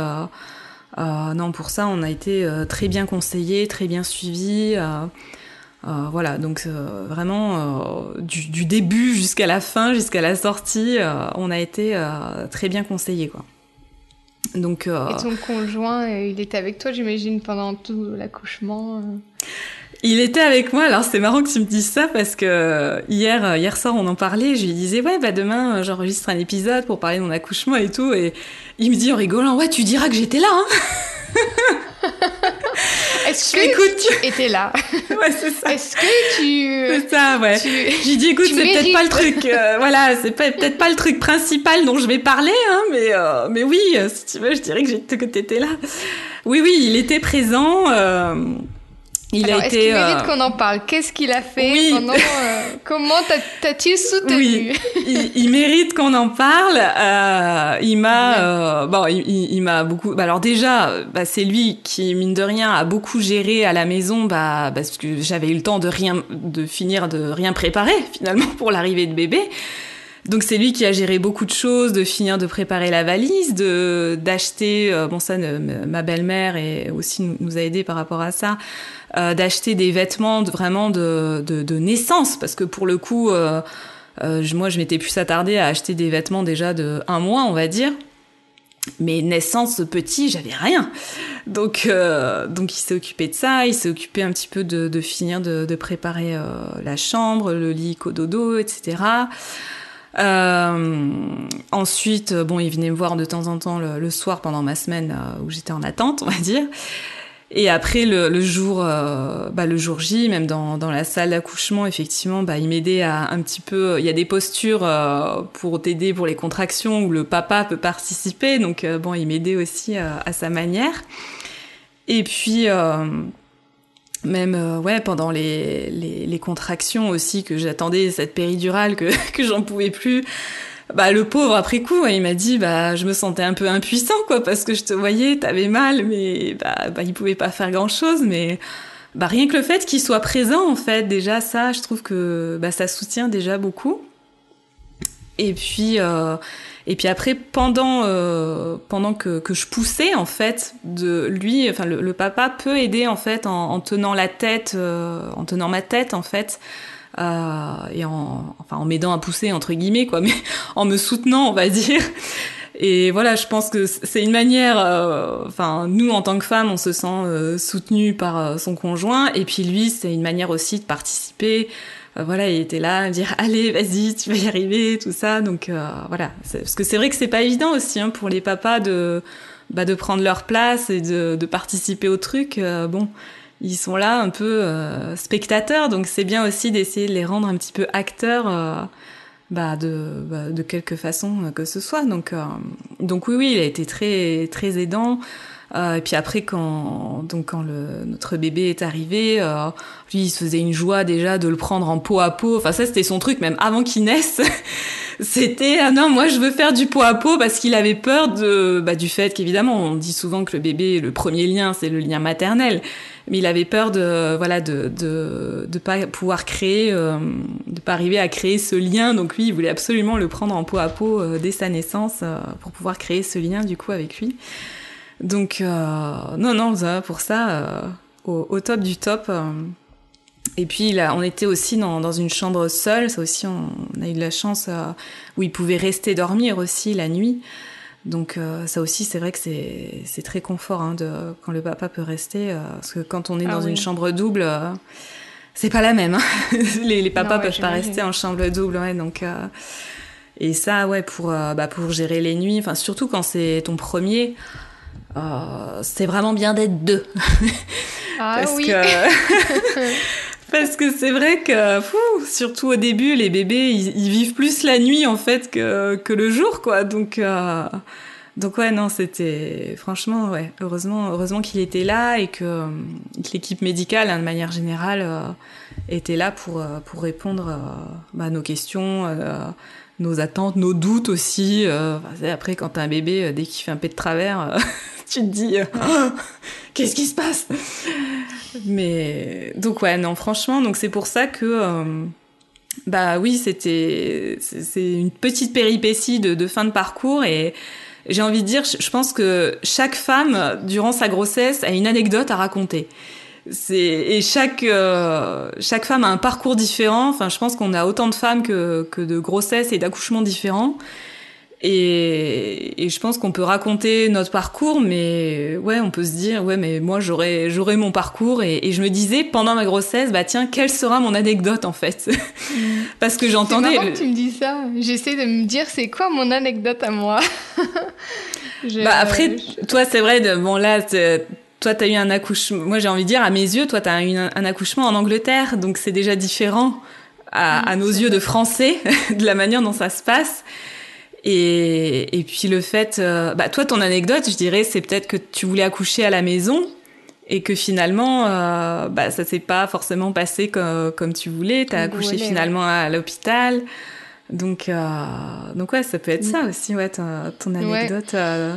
[SPEAKER 1] Non, pour ça, on a été très bien conseillés, très bien suivis. voilà, donc vraiment du, début jusqu'à la fin, jusqu'à la sortie, on a été très bien conseillés, quoi.
[SPEAKER 2] Donc, euh... Et ton conjoint, euh, il était avec toi, j'imagine, pendant tout l'accouchement euh?
[SPEAKER 1] Il était avec moi. Alors c'est marrant que tu me dises ça parce que hier, euh, hier soir, on en parlait. Je lui disais ouais, bah demain, j'enregistre un épisode pour parler de mon accouchement et tout. Et il me dit en rigolant ouais, tu diras que j'étais là. Hein
[SPEAKER 2] Est-ce que écoute, tu étais là?
[SPEAKER 1] Ouais, c'est ça.
[SPEAKER 2] Est-ce que tu
[SPEAKER 1] C'est ça, ouais. Tu... J'ai dit écoute, c'est peut-être pas le truc euh, voilà, c'est peut-être pas le truc principal dont je vais parler hein, mais euh, mais oui, si tu veux, je dirais que, que t'étais là. Oui oui, il était présent euh,
[SPEAKER 2] il Alors, a été. Est-ce qu'il mérite euh, qu'on en parle? Qu'est-ce qu'il a fait oui. pendant, euh, Comment t'as-t-il soutenu?
[SPEAKER 1] Oui, il, il, mérite qu'on en parle. Euh, il m'a, euh, bon, il, il m'a beaucoup. Bah, alors déjà, bah, c'est lui qui mine de rien a beaucoup géré à la maison, bah, parce que j'avais eu le temps de rien, de finir de rien préparer finalement pour l'arrivée de bébé. Donc c'est lui qui a géré beaucoup de choses, de finir de préparer la valise, de d'acheter. Bon ça, ma belle-mère et aussi nous a aidé par rapport à ça, euh, d'acheter des vêtements de, vraiment de, de, naissance parce que pour le coup, euh, euh moi je m'étais plus attardée à acheter des vêtements déjà de un mois, on va dire. Mais naissance petit, j'avais rien. Donc, euh, donc il s'est occupé de ça, il s'est occupé un petit peu de, de finir de, de préparer euh, la chambre, le lit cododo, etc. Ensuite, bon, il venait me voir de temps en temps le, le soir pendant ma semaine où j'étais en attente, on va dire. Et après le, le jour, euh, bah, le jour J, même dans, dans la salle d'accouchement, effectivement, bah, il m'aidait à un petit peu. Il y a des postures euh, pour t'aider pour les contractions où le papa peut participer, donc euh, bon, il m'aidait aussi euh, à sa manière. Et puis même euh, ouais pendant les, les, les, contractions aussi que j'attendais cette péridurale que, que j'en pouvais plus bah le pauvre après coup il m'a dit bah je me sentais un peu impuissant quoi parce que je te voyais t'avais mal mais bah, bah il pouvait pas faire grand chose mais bah rien que le fait qu'il soit présent en fait déjà ça je trouve que bah ça soutient déjà beaucoup et puis euh, et puis après, pendant euh, pendant que, que je poussais en fait, de lui, enfin le, le papa peut aider en fait en, en tenant la tête, euh, en tenant ma tête en fait. Euh, et en enfin en m'aidant à pousser entre guillemets quoi mais en me soutenant on va dire et voilà je pense que c'est une manière euh, enfin nous en tant que femmes on se sent euh, par euh, son conjoint et puis lui c'est une manière aussi de participer euh, voilà, il était là à me dire allez, vas-y, tu vas y arriver, tout ça. Donc voilà, parce que c'est vrai que c'est pas évident aussi hein, pour les papas de bah, de prendre leur place et de, de participer au truc. Bon, ils sont là un peu euh, spectateurs, donc c'est bien aussi d'essayer de les rendre un petit peu acteurs bah de, bah, de quelque façon que ce soit. Donc, donc oui, oui, il a été très, très aidant. Euh, et puis après, quand donc quand le, notre bébé est arrivé, euh, lui, il se faisait une joie déjà de le prendre en peau à peau. Enfin, ça, c'était son truc, même avant qu'il naisse. c'était ah non, moi, je veux faire du peau à peau parce qu'il avait peur de bah, du fait qu'évidemment, on dit souvent que le bébé, le premier lien, c'est le lien maternel. Mais il avait peur de voilà de de de pas pouvoir créer, euh, de pas arriver à créer ce lien. Donc lui, il voulait absolument le prendre en peau à peau euh, dès sa naissance euh, pour pouvoir créer ce lien du coup avec lui. Donc, euh, non, non, pour ça, au, top du top. Et puis, là, on était aussi dans, dans, une chambre seule. Ça aussi, on, a eu de la chance où il pouvait rester dormir aussi la nuit. Donc, ça aussi, c'est vrai que c'est très confort hein, de, quand le papa peut rester. parce que quand on est ah dans une chambre double, c'est pas la même. Hein. les, les, papas peuvent pas rester en chambre double. Ouais, donc. Et ça, ouais, pour, bah, pour gérer les nuits, enfin, surtout quand c'est ton premier, euh, c'est vraiment bien d'être deux.
[SPEAKER 2] Ah parce oui.
[SPEAKER 1] Que... parce que c'est vrai que, fou, surtout au début, les bébés, ils, vivent plus la nuit en fait que, que le jour, quoi. Donc, euh... donc ouais, non, c'était franchement, ouais, heureusement, heureusement qu'il était là et que, que l'équipe médicale, hein, de manière générale, euh, était là pour euh, pour répondre bah, à nos questions nos attentes, nos doutes aussi. Euh, après, quand t'as un bébé, dès qu'il fait un peu de travers, tu te dis euh, qu'est-ce qui se passe? Mais donc ouais, non, franchement, donc c'est pour ça que euh, bah oui, c'était c'est une petite péripétie de, fin de parcours et j'ai envie de dire, je pense que chaque femme durant sa grossesse a une anecdote à raconter. C'est et chaque euh, chaque femme a un parcours différent. Enfin, je pense qu'on a autant de femmes que que de grossesses et d'accouchements différents. Et, et, je pense qu'on peut raconter notre parcours, mais ouais, on peut se dire, ouais, mais moi j'aurais j'aurais mon parcours et, et, je me disais pendant ma grossesse, bah tiens, quelle sera mon anecdote en fait? Parce que j'entendais.
[SPEAKER 2] C'est que tu me dis ça. J'essaie de me dire, c'est quoi mon anecdote à moi?
[SPEAKER 1] Bah après, toi, c'est vrai. De, bon là, toi, t'as eu un accouchement. Moi, j'ai envie de dire, à mes yeux, toi, t'as eu un, accouchement en Angleterre, donc c'est déjà différent à, à nos yeux de Français de la manière dont ça se passe. Et, et puis le fait, euh, bah toi ton anecdote, je dirais, c'est peut-être que tu voulais accoucher à la maison et que finalement, euh, bah ça s'est pas forcément passé comme, comme tu voulais. T'as accouché finalement à l'hôpital. Donc euh, donc ouais, ça peut être ça aussi, ouais, ton, ton anecdote. Euh,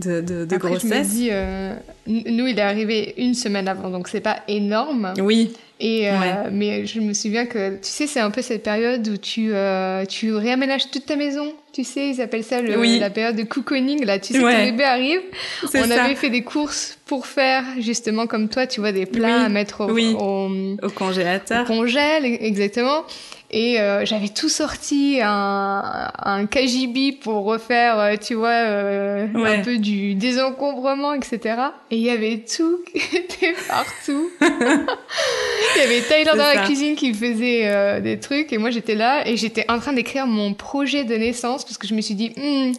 [SPEAKER 1] de, de, de
[SPEAKER 2] Après,
[SPEAKER 1] grossesse.
[SPEAKER 2] Je me dis, euh, nous, il est arrivé une semaine avant, donc c'est pas énorme.
[SPEAKER 1] Oui.
[SPEAKER 2] Et, euh, ouais. Mais je me souviens que, tu sais, c'est un peu cette période où tu, euh, tu réaménages toute ta maison. Tu sais, ils appellent ça le,
[SPEAKER 1] oui.
[SPEAKER 2] la période de cocooning. Là, tu sais, ouais. ton bébé arrive. On ça. avait fait des courses pour faire, justement, comme toi, tu vois, des plats
[SPEAKER 1] oui.
[SPEAKER 2] à mettre au,
[SPEAKER 1] oui.
[SPEAKER 2] au,
[SPEAKER 1] au congélateur.
[SPEAKER 2] Au congèle, exactement. Et euh, j'avais tout sorti, un, un KGB pour refaire, euh, tu vois, euh,
[SPEAKER 1] ouais.
[SPEAKER 2] un peu du désencombrement, etc. Et il y avait tout qui était partout. il y avait Tyler dans
[SPEAKER 1] ça.
[SPEAKER 2] la cuisine qui faisait euh, des trucs et moi j'étais là et j'étais en train d'écrire mon projet de naissance parce que je me suis dit, hm,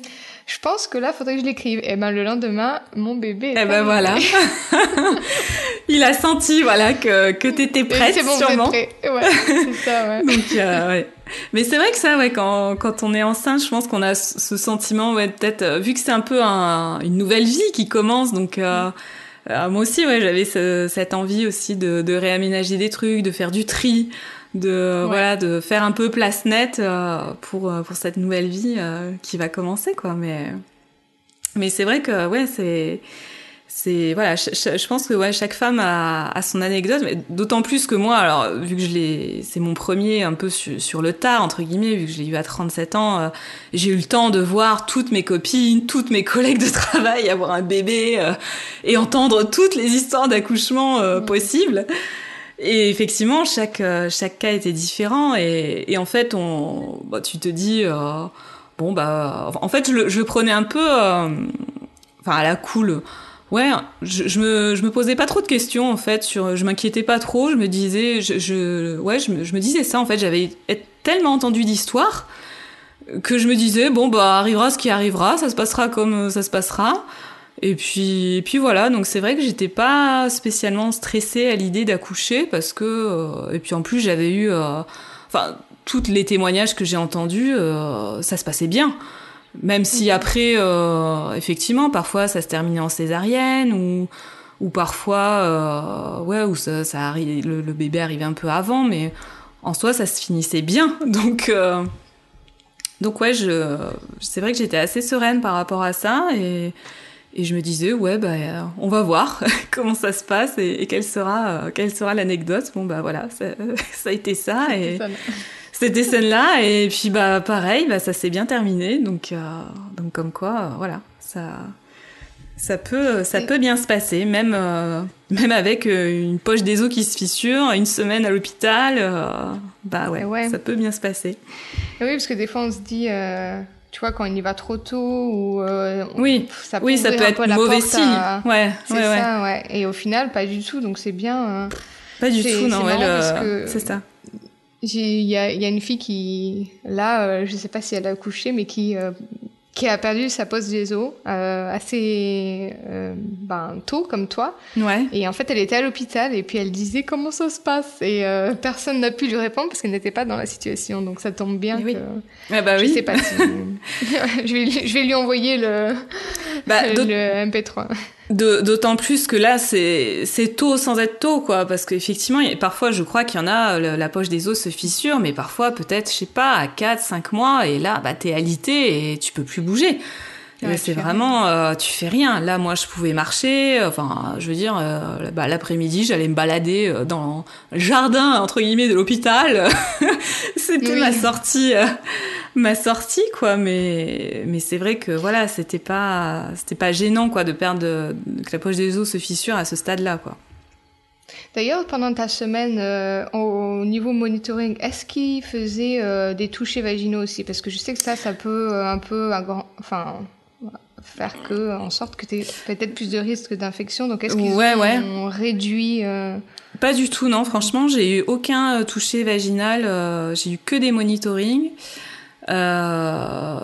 [SPEAKER 2] je pense que là, faudrait que je l'écrive. Et ben le lendemain, mon bébé.
[SPEAKER 1] Et ben voilà. Il a senti voilà que que t'étais prête
[SPEAKER 2] bon,
[SPEAKER 1] sûrement.
[SPEAKER 2] Prêt. Ouais, c'est ça. Ouais.
[SPEAKER 1] Donc euh, ouais. Mais c'est vrai que ça, ouais, quand quand on est enceinte, je pense qu'on a ce sentiment, ouais, peut-être euh, vu que c'est un peu un, une nouvelle vie qui commence, donc. Euh, euh, moi aussi, ouais, j'avais ce, cette envie aussi de, de réaménager des trucs, de faire du tri, de ouais. voilà de faire un peu place nette euh, pour pour cette nouvelle vie euh, qui va commencer quoi mais mais c'est vrai que ouais c'est c'est voilà je, je, pense que ouais chaque femme a, a son anecdote mais d'autant plus que moi alors vu que je l'ai c'est mon premier un peu sur, sur le tard entre guillemets vu que je l'ai eu à 37 ans euh, j'ai eu le temps de voir toutes mes copines toutes mes collègues de travail avoir un bébé euh, et entendre toutes les histoires d'accouchement euh, mmh. possibles et effectivement, chaque, chaque cas était différent. Et, et en fait, on, bah, tu te dis, euh, bon, bah, en fait, je je prenais un peu, euh, enfin, à la cool. Ouais, je, je, me, je me posais pas trop de questions, en fait, sur, je m'inquiétais pas trop. Je me disais, je, je ouais, je me, je me disais ça, en fait, j'avais tellement entendu d'histoires que je me disais, bon, bah, arrivera ce qui arrivera, ça se passera comme ça se passera. Et puis, et puis voilà, donc c'est vrai que j'étais pas spécialement stressée à l'idée d'accoucher parce que, euh, et puis en plus j'avais eu, euh, enfin, tous les témoignages que j'ai entendus, ça se passait bien. Même si après, effectivement, parfois ça se terminait en césarienne ou ou parfois, ouais, ça, ça arrive, le, le, bébé arrivait un peu avant, mais en soi, ça se finissait bien. Donc, donc ouais, je, c'est vrai que j'étais assez sereine par rapport à ça et, et je me disais ouais bah on va voir comment ça se passe et, quelle sera quelle sera l'anecdote. Bon bah voilà, ça, ça a été ça et c'était celle-là. Et puis bah pareil, bah ça s'est bien terminé. Donc euh, donc comme quoi euh, voilà ça ça peut, ça peut bien se passer, même, euh, même avec une poche des os qui se fissure, une semaine à l'hôpital, bah ouais, ça peut bien se passer.
[SPEAKER 2] oui, parce que des fois on se dit, tu vois, quand on y va trop tôt ou
[SPEAKER 1] oui, ça peut, oui, ça peut être mauvais signe. Ouais,
[SPEAKER 2] c'est ça, ouais. Et au final, pas du tout, donc c'est bien.
[SPEAKER 1] pas du tout, non, ouais, c'est ça.
[SPEAKER 2] Il y a, y a, une fille qui, là, je sais pas si elle a accouché, mais qui qui a perdu sa pose des os euh, assez euh, ben, tôt comme toi.
[SPEAKER 1] Ouais.
[SPEAKER 2] Et en fait, elle était à l'hôpital et puis elle disait comment ça se passe? Et euh, personne n'a pu lui répondre parce qu'elle n'était pas dans la situation. Donc ça tombe bien
[SPEAKER 1] oui.
[SPEAKER 2] que
[SPEAKER 1] ah bah
[SPEAKER 2] je
[SPEAKER 1] oui.
[SPEAKER 2] sais pas si je, vais, je vais lui envoyer le, bah, le MP3.
[SPEAKER 1] D'autant plus que là, c'est tôt sans être tôt, quoi. Parce qu'effectivement, parfois, je crois qu'il y en a, la poche des os se fissure, mais parfois, peut-être, je sais pas, à 4, 5 mois, et là, bah, t'es alité et tu peux plus bouger. C'est vraiment, euh, tu fais rien. Là, moi, je pouvais marcher. Enfin, je veux dire, euh, bah, l'après-midi, j'allais me balader euh, dans le jardin entre guillemets de l'hôpital. C'était ma sortie ma sortie quoi mais mais c'est vrai que voilà c'était pas c'était pas gênant quoi de perdre que la poche des os se fissure à ce stade là quoi
[SPEAKER 2] D'ailleurs, pendant ta semaine, euh, au niveau monitoring, est-ce qu'il faisait euh, des touchés vaginaux aussi? Parce que je sais que ça, ça peut euh, un peu, enfin, faire que, en sorte que tu aies peut-être plus de risques d'infection. Donc, est-ce qu'ils ouais, ont réduit
[SPEAKER 1] Pas du tout, non. Franchement, j'ai eu aucun toucher vaginal. j'ai eu que des monitorings. Euh,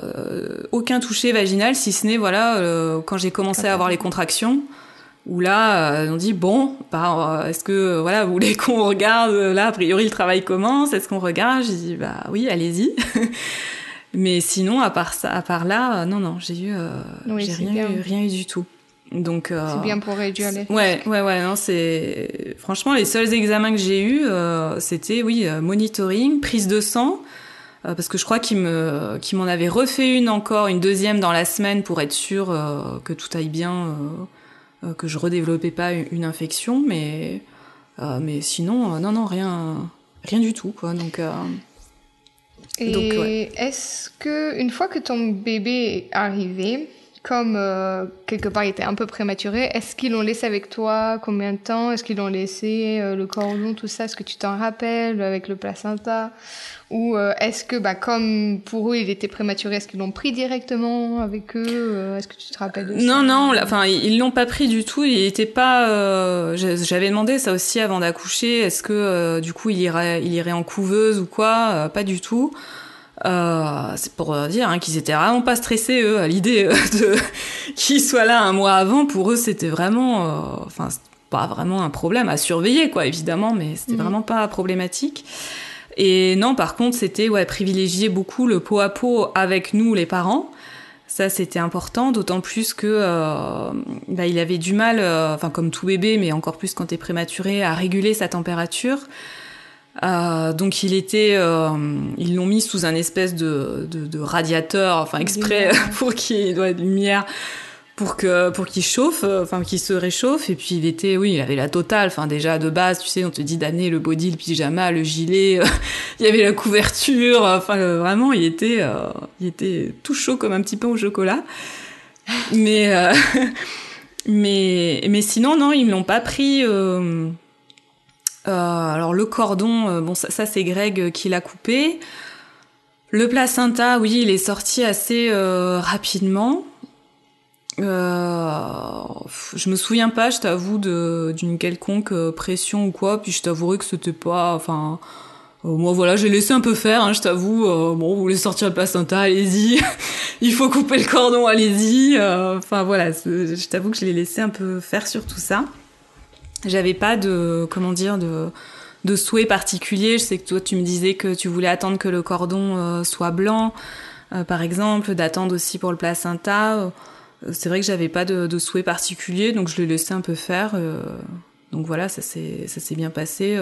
[SPEAKER 1] aucun toucher vaginal, si ce n'est voilà euh, quand j'ai commencé à avoir les contractions. Où là, euh, on dit bon, bah, est-ce que voilà, vous voulez qu'on regarde Là, a priori, le travail commence. Est-ce qu'on regarde? J'ai dit bah oui, allez-y. Mais sinon, à part ça, à part là, non, non, j'ai eu, j'ai rien, eu, rien eu du tout. Donc
[SPEAKER 2] c'est bien pour réduire les.
[SPEAKER 1] Ouais, ouais, ouais. Non, c'est franchement les seuls examens que j'ai eu, c'était oui, monitoring, prise de sang. Euh, parce que je crois qu'il me qu'il m'en avait refait une encore, une deuxième dans la semaine pour être sûr euh, que tout aille bien, euh, que je redéveloppais pas une, infection, mais mais sinon non non rien rien du tout quoi donc.
[SPEAKER 2] Et est-ce que une fois que ton bébé est arrivé, comme quelque part il était un peu prématuré, est-ce qu'ils l'ont laissé avec toi? Combien de temps? Est-ce qu'ils l'ont laissé le cordon, tout ça Est-ce que tu t'en rappelles avec le placenta? Ou euh, est-ce que, bah, comme pour eux, il était prématuré, est-ce qu'ils l'ont pris directement avec eux? Euh, Est-ce que tu te rappelles de
[SPEAKER 1] ça? Non, non, enfin, ils l'ont pas pris du tout. Il était pas. Euh, j'avais demandé ça aussi avant d'accoucher. Est-ce que, du coup, il il irait en couveuse ou quoi? Pas du tout. C'est pour dire hein, qu'ils étaient vraiment pas stressés eux à l'idée de qu'il soit là un mois avant. Pour eux, c'était vraiment, enfin, pas vraiment un problème à surveiller, quoi, évidemment, mais c'était mmh. vraiment pas problématique. Et non, par contre, c'était ouais, privilégier beaucoup le pot à pot avec nous, les parents. Ça, c'était important, d'autant plus que euh, bah, il avait du mal, euh, enfin comme tout bébé, mais encore plus quand t'es prématuré, à réguler sa température. Euh, donc il était, euh, ils l'ont mis sous un espèce de, de, de radiateur, enfin exprès pour qu'il doit de lumière pour que pour qu'il chauffe, euh, enfin qu'il se réchauffe. Et puis il était, oui, il avait la totale. Enfin déjà de base, tu sais, on te dit d'amener le body, le pyjama, le gilet. il y avait la couverture. Enfin vraiment, il était, euh, il était tout chaud comme un petit pain au chocolat. Mais euh, mais mais sinon non, ils l'ont pas pris. Alors le cordon, bon ça, c'est Greg qui l'a coupé. Le placenta, oui, il est sorti assez rapidement. Euh, je me souviens pas, je t'avoue, d'une quelconque euh, pression ou quoi. Puis je t'avouerai que c'était pas, enfin, euh, moi voilà, j'ai laissé un peu faire. Hein, je t'avoue, euh, bon, vous voulez sortir le placenta, allez-y. Il faut couper le cordon, allez-y. Enfin voilà, je t'avoue que je l'ai laissé un peu faire sur tout ça. J'avais pas de, comment dire, de de souhaits particuliers. Je sais que toi, tu me disais que tu voulais attendre que le cordon soit blanc, par exemple, d'attendre aussi pour le placenta. C'est vrai que j'avais pas de, de souhait particulier, donc je l'ai laissé un peu faire. donc voilà, ça s'est bien passé.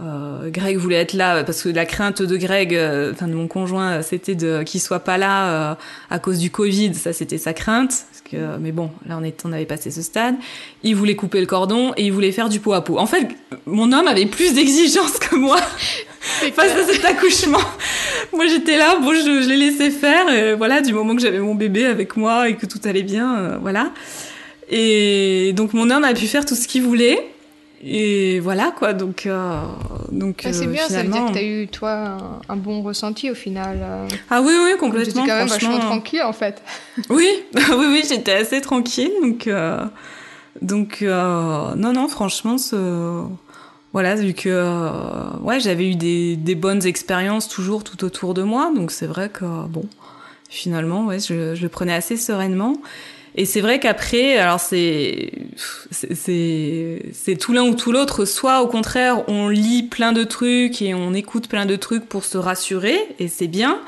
[SPEAKER 1] Euh, Greg voulait être là parce que la crainte de Greg, euh, enfin de mon conjoint, c'était de qu'il soit pas là euh, à cause du Covid. Ça, c'était sa crainte. Que, mais bon, là, on, est, on avait passé ce stade. Il voulait couper le cordon et il voulait faire du pot à pot. En fait, mon homme avait plus d'exigences que moi face à cet accouchement. moi, j'étais là, bon, je, je l'ai laissé faire. Et voilà, du moment que j'avais mon bébé avec moi et que tout allait bien, voilà. Et donc, mon homme a pu faire tout ce qu'il voulait. Et voilà quoi, donc. Euh, donc
[SPEAKER 2] c'est euh, bien, ça veut dire que tu as eu, toi, un, bon ressenti au final. Euh.
[SPEAKER 1] ah oui, oui, complètement.
[SPEAKER 2] Tu quand même vachement tranquille en fait.
[SPEAKER 1] oui, oui, oui, j'étais assez tranquille. Donc, donc non, non, franchement, ce... voilà, vu que ouais, j'avais eu des, des, bonnes expériences toujours tout autour de moi. Donc c'est vrai que, bon, finalement, ouais, je, je le prenais assez sereinement. Et c'est vrai qu'après, alors c'est c'est tout l'un ou tout l'autre. Soit au contraire, on lit plein de trucs et on écoute plein de trucs pour se rassurer, et c'est bien.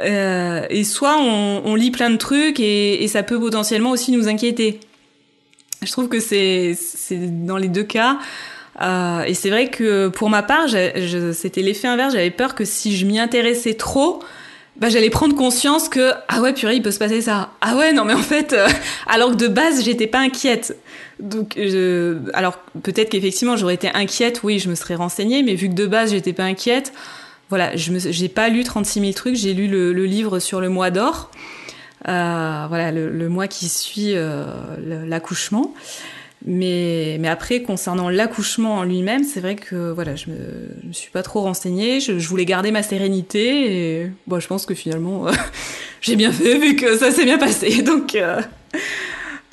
[SPEAKER 1] Euh, et soit on, on, lit plein de trucs et, et, ça peut potentiellement aussi nous inquiéter. Je trouve que c'est dans les deux cas. Euh, et c'est vrai que pour ma part, c'était l'effet inverse. J'avais peur que si je m'y intéressais trop, bah, j'allais prendre conscience que ah ouais purée il peut se passer ça. Ah ouais non mais en fait euh, alors que de base j'étais pas inquiète. Donc je, alors peut-être qu'effectivement j'aurais été inquiète oui je me serais renseignée mais vu que de base j'étais pas inquiète voilà je j'ai pas lu 36 000 trucs j'ai lu le, le, livre sur le mois d'or. Euh, voilà le, le, mois qui suit euh, l'accouchement mais, mais après, concernant l'accouchement en lui-même, c'est vrai que voilà, je me, me suis pas trop renseignée. Je, voulais garder ma sérénité et bon, je pense que finalement, j'ai bien fait vu que ça s'est bien passé. Donc, euh,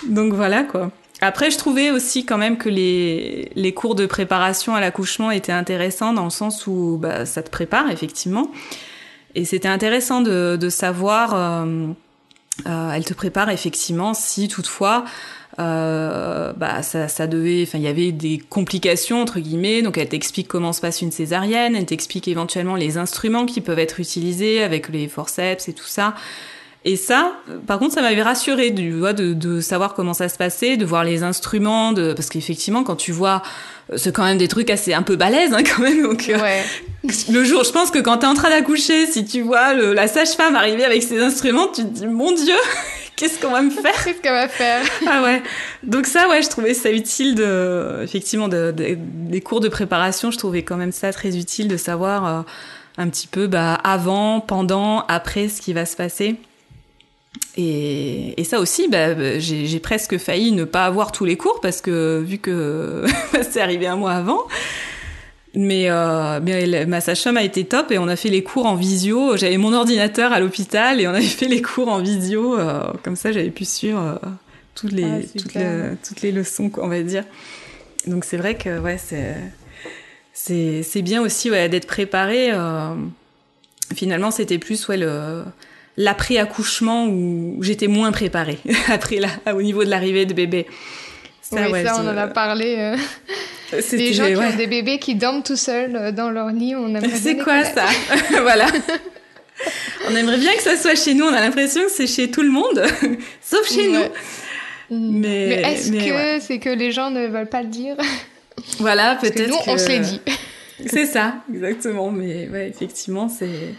[SPEAKER 1] donc voilà quoi. Après, je trouvais aussi quand même que les, les cours de préparation à l'accouchement étaient intéressants dans le sens où bah, ça te prépare effectivement. Et c'était intéressant de, de savoir, euh, euh elle te prépare effectivement si toutefois euh, bah ça, ça devait, enfin il y avait des complications entre guillemets. Donc elle t'explique comment se passe une césarienne, elle t'explique éventuellement les instruments qui peuvent être utilisés avec les forceps et tout ça. Et ça, par contre, ça m'avait rassuré du vois, de, de, savoir comment ça se passait, de voir les instruments, de parce qu'effectivement, quand tu vois, euh, c'est quand même des trucs assez un peu balèzes hein, quand même. Donc euh,
[SPEAKER 2] ouais.
[SPEAKER 1] le jour, je pense que quand t'es en train d'accoucher, si tu vois le, la sage-femme arriver avec ses instruments, tu te dis mon Dieu, qu'est-ce qu'on va me faire
[SPEAKER 2] Qu'est-ce qu'on va faire
[SPEAKER 1] Ah ouais. Donc ça, ouais, je trouvais ça utile de, effectivement, de, de, des cours de préparation. Je trouvais quand même ça très utile de savoir euh, un petit peu, bah, avant, pendant, après, ce qui va se passer. Et, et ça aussi, bah, j'ai presque failli ne pas avoir tous les cours parce que vu que c'est arrivé un mois avant, mais, euh, mais ma sage-femme a été top et on a fait les cours en visio. J'avais mon ordinateur à l'hôpital et on avait fait les cours en visio. Euh, comme ça, j'avais pu suivre euh, toutes, les, ah, toutes, les, toutes les leçons, on va dire. Donc c'est vrai que ouais, c'est, c'est, bien aussi ouais, d'être préparé. Euh, finalement, c'était plus ouais, le, l'après-accouchement où j'étais moins préparée après là, au niveau de l'arrivée de bébé.
[SPEAKER 2] Ça, oui, ça, on en a parlé. Euh... Les gens qui ont des bébés qui dorment tout seuls euh, dans leur lit, on aimerait
[SPEAKER 1] C'est quoi ça? Voilà. on aimerait bien que ça soit chez nous. On a l'impression que c'est chez tout le monde, sauf chez nous.
[SPEAKER 2] Mm. Mais, mais est-ce que c'est que les gens ne veulent pas le dire?
[SPEAKER 1] Voilà, peut-être.
[SPEAKER 2] Nous, on se l'est dit.
[SPEAKER 1] c'est ça, exactement. Mais ouais, effectivement, c'est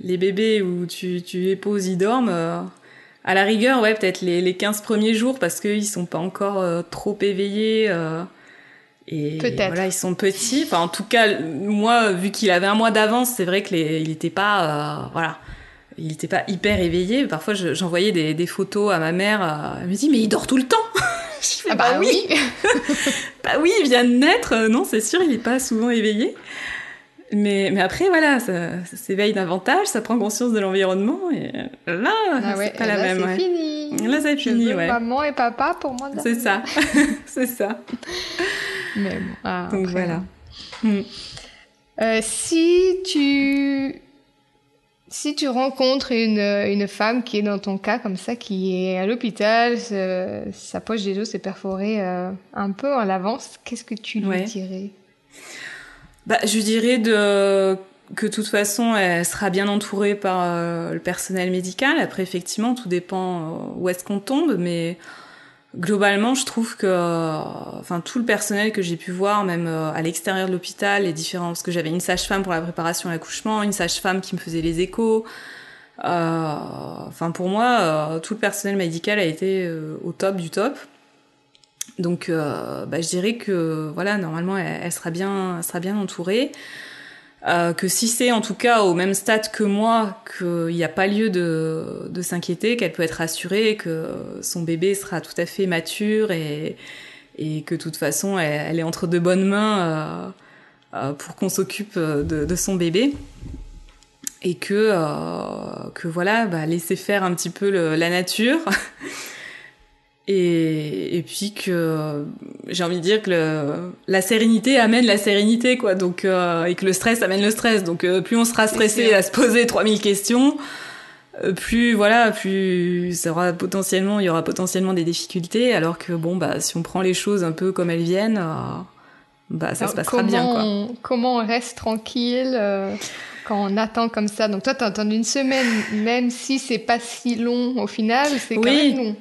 [SPEAKER 1] les bébés où tu, tu épouses, ils dorment. À la rigueur, ouais, peut-être les, les 15 premiers jours parce qu'ils sont pas encore euh, trop éveillés. Euh, et voilà, ils sont petits. Enfin, en tout cas, moi, vu qu'il avait un mois d'avance, c'est vrai qu'il n'était pas, euh, voilà, il n'était pas hyper éveillé. Parfois, j'envoyais des, des, photos à ma mère. Euh, elle me dit, mais il dort tout le temps.
[SPEAKER 2] je fais, ah bah, bah oui.
[SPEAKER 1] bah oui, il vient de naître. Non, c'est sûr, il n'est pas souvent éveillé. Mais, mais après, voilà, ça, ça s'éveille davantage, ça prend conscience de l'environnement, et là, ah ouais, c'est pas la
[SPEAKER 2] là,
[SPEAKER 1] même.
[SPEAKER 2] C'est ouais. fini.
[SPEAKER 1] Là, c'est fini, ouais.
[SPEAKER 2] Maman et papa, pour moi.
[SPEAKER 1] C'est ça, c'est ça.
[SPEAKER 2] Mais bon. Ah,
[SPEAKER 1] Donc
[SPEAKER 2] après,
[SPEAKER 1] voilà. Mm.
[SPEAKER 2] Euh, si tu si tu rencontres une, une femme qui est dans ton cas comme ça, qui est à l'hôpital, sa poche des os s'est perforée euh, un peu en avance, qu'est-ce que tu lui
[SPEAKER 1] Ouais.
[SPEAKER 2] dirais?
[SPEAKER 1] Bah, je dirais de que de toute façon, elle sera bien entourée par euh, le personnel médical. Après, effectivement, tout dépend euh, où est-ce qu'on tombe, mais globalement, je trouve que, enfin, tout le personnel que j'ai pu voir, même euh, à l'extérieur de l'hôpital, est différent. Parce que j'avais une sage-femme pour la préparation à l'accouchement, une sage-femme qui me faisait les échos. Enfin, pour moi, tout le personnel médical a été au top du top. Donc, bah, je dirais que, voilà, normalement, elle, sera bien, elle sera bien entourée. Euh, que si c'est en tout cas au même stade que moi, qu'il n'y a pas lieu de, de s'inquiéter, qu'elle peut être rassurée, que son bébé sera tout à fait mature et, et que de toute façon elle, est entre de bonnes mains euh, euh, pour qu'on s'occupe de, de, son bébé. Et que, que voilà, bah, laisser faire un petit peu le, la nature. Et, et puis que j'ai envie de dire que le, la sérénité amène la sérénité, quoi. Donc, euh, et que le stress amène le stress. Donc, euh, plus on sera stressé à se poser 3000 questions, euh, plus, voilà, plus ça aura potentiellement, il y aura potentiellement des difficultés. Alors que, bon, bah, si on prend les choses un peu comme elles viennent, bah, ça se passera bien, quoi.
[SPEAKER 2] On, comment on reste tranquille quand on attend comme ça? Donc, toi, t'as attendu une semaine, même si c'est pas si long au final, c'est quand même long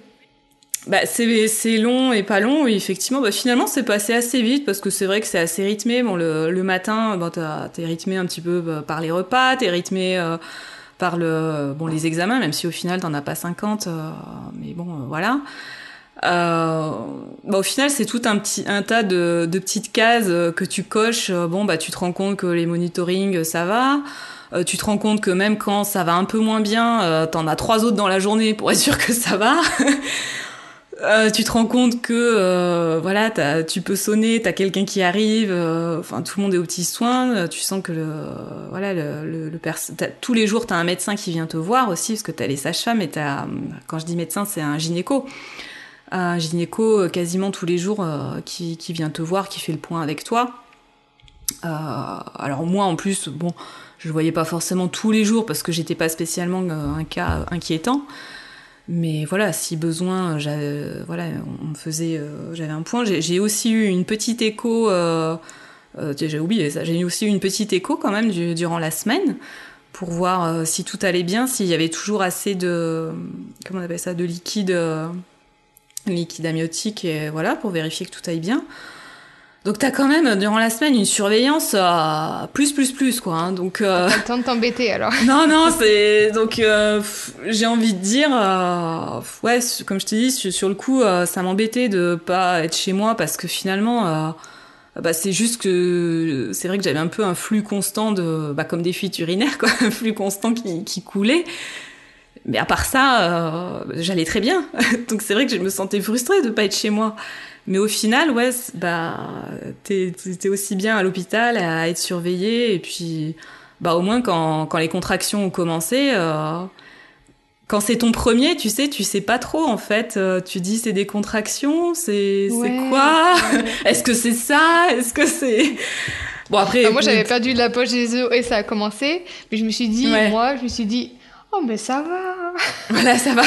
[SPEAKER 1] bah, c'est long et pas long, oui, effectivement. Bah, finalement, c'est passé assez vite parce que c'est vrai que c'est assez rythmé. Bon, le, le matin, bon, t'es rythmé un petit peu bah, par les repas, t'es rythmé euh, par le, bon, les examens, même si au final, t'en as pas 50, euh, mais bon, euh, voilà. Euh, bah, au final, c'est tout un petit un tas de, de petites cases que tu coches. Bon, bah, tu te rends compte que les monitorings, ça va. tu te rends compte que même quand ça va un peu moins bien, t'en as trois autres dans la journée pour être sûr que ça va. Euh, tu te rends compte que euh, voilà, tu peux sonner, t'as quelqu'un qui arrive, euh, enfin tout le monde est aux petits soins, tu sens que voilà le, le, tous les jours t'as un médecin qui vient te voir aussi parce que t'as les sages-femmes et t'as quand je dis médecin c'est un gynéco, un gynéco quasiment tous les jours qui, qui vient te voir, qui fait le point avec toi. alors moi en plus bon je le voyais pas forcément tous les jours parce que j'étais pas spécialement un cas inquiétant. Mais voilà, si besoin, voilà, on faisait, euh, j'avais un point. J'ai aussi eu une petite écho. Euh, euh, j'ai oublié ça. J'ai eu aussi une petite écho quand même durant la semaine pour voir si tout allait bien, s'il y avait toujours assez de, comment on appelle ça, de liquide, liquide amniotique et voilà pour vérifier que tout aille bien. Donc t'as quand même durant la semaine une surveillance à plus plus plus quoi. Hein. donc
[SPEAKER 2] euh... le temps de t'embêter alors.
[SPEAKER 1] non non c'est donc euh, j'ai envie de dire euh, ouais comme je t'ai dit sur, le coup ça m'embêtait de pas être chez moi parce que finalement bah c'est juste que c'est vrai que j'avais un peu un flux constant de bah comme des fuites urinaires quoi un flux constant qui, qui coulait. Mais à part ça, j'allais très bien. Donc c'est vrai que je me sentais frustrée de pas être chez moi. Mais au final, ouais, bah, t'es, aussi bien à l'hôpital à être surveillé. Et puis, bah, au moins, quand, quand les contractions ont commencé, euh, quand c'est ton premier, tu sais, tu sais pas trop, en fait. Euh, tu dis, c'est des contractions, c'est, c'est quoi Est-ce que c'est ça? Est-ce que c'est...
[SPEAKER 2] Bon, après... moi, j'avais perdu de la poche des œufs et ça a commencé. Mais je me suis dit, moi, je me suis dit, oh, mais ça va.
[SPEAKER 1] Voilà, ça va.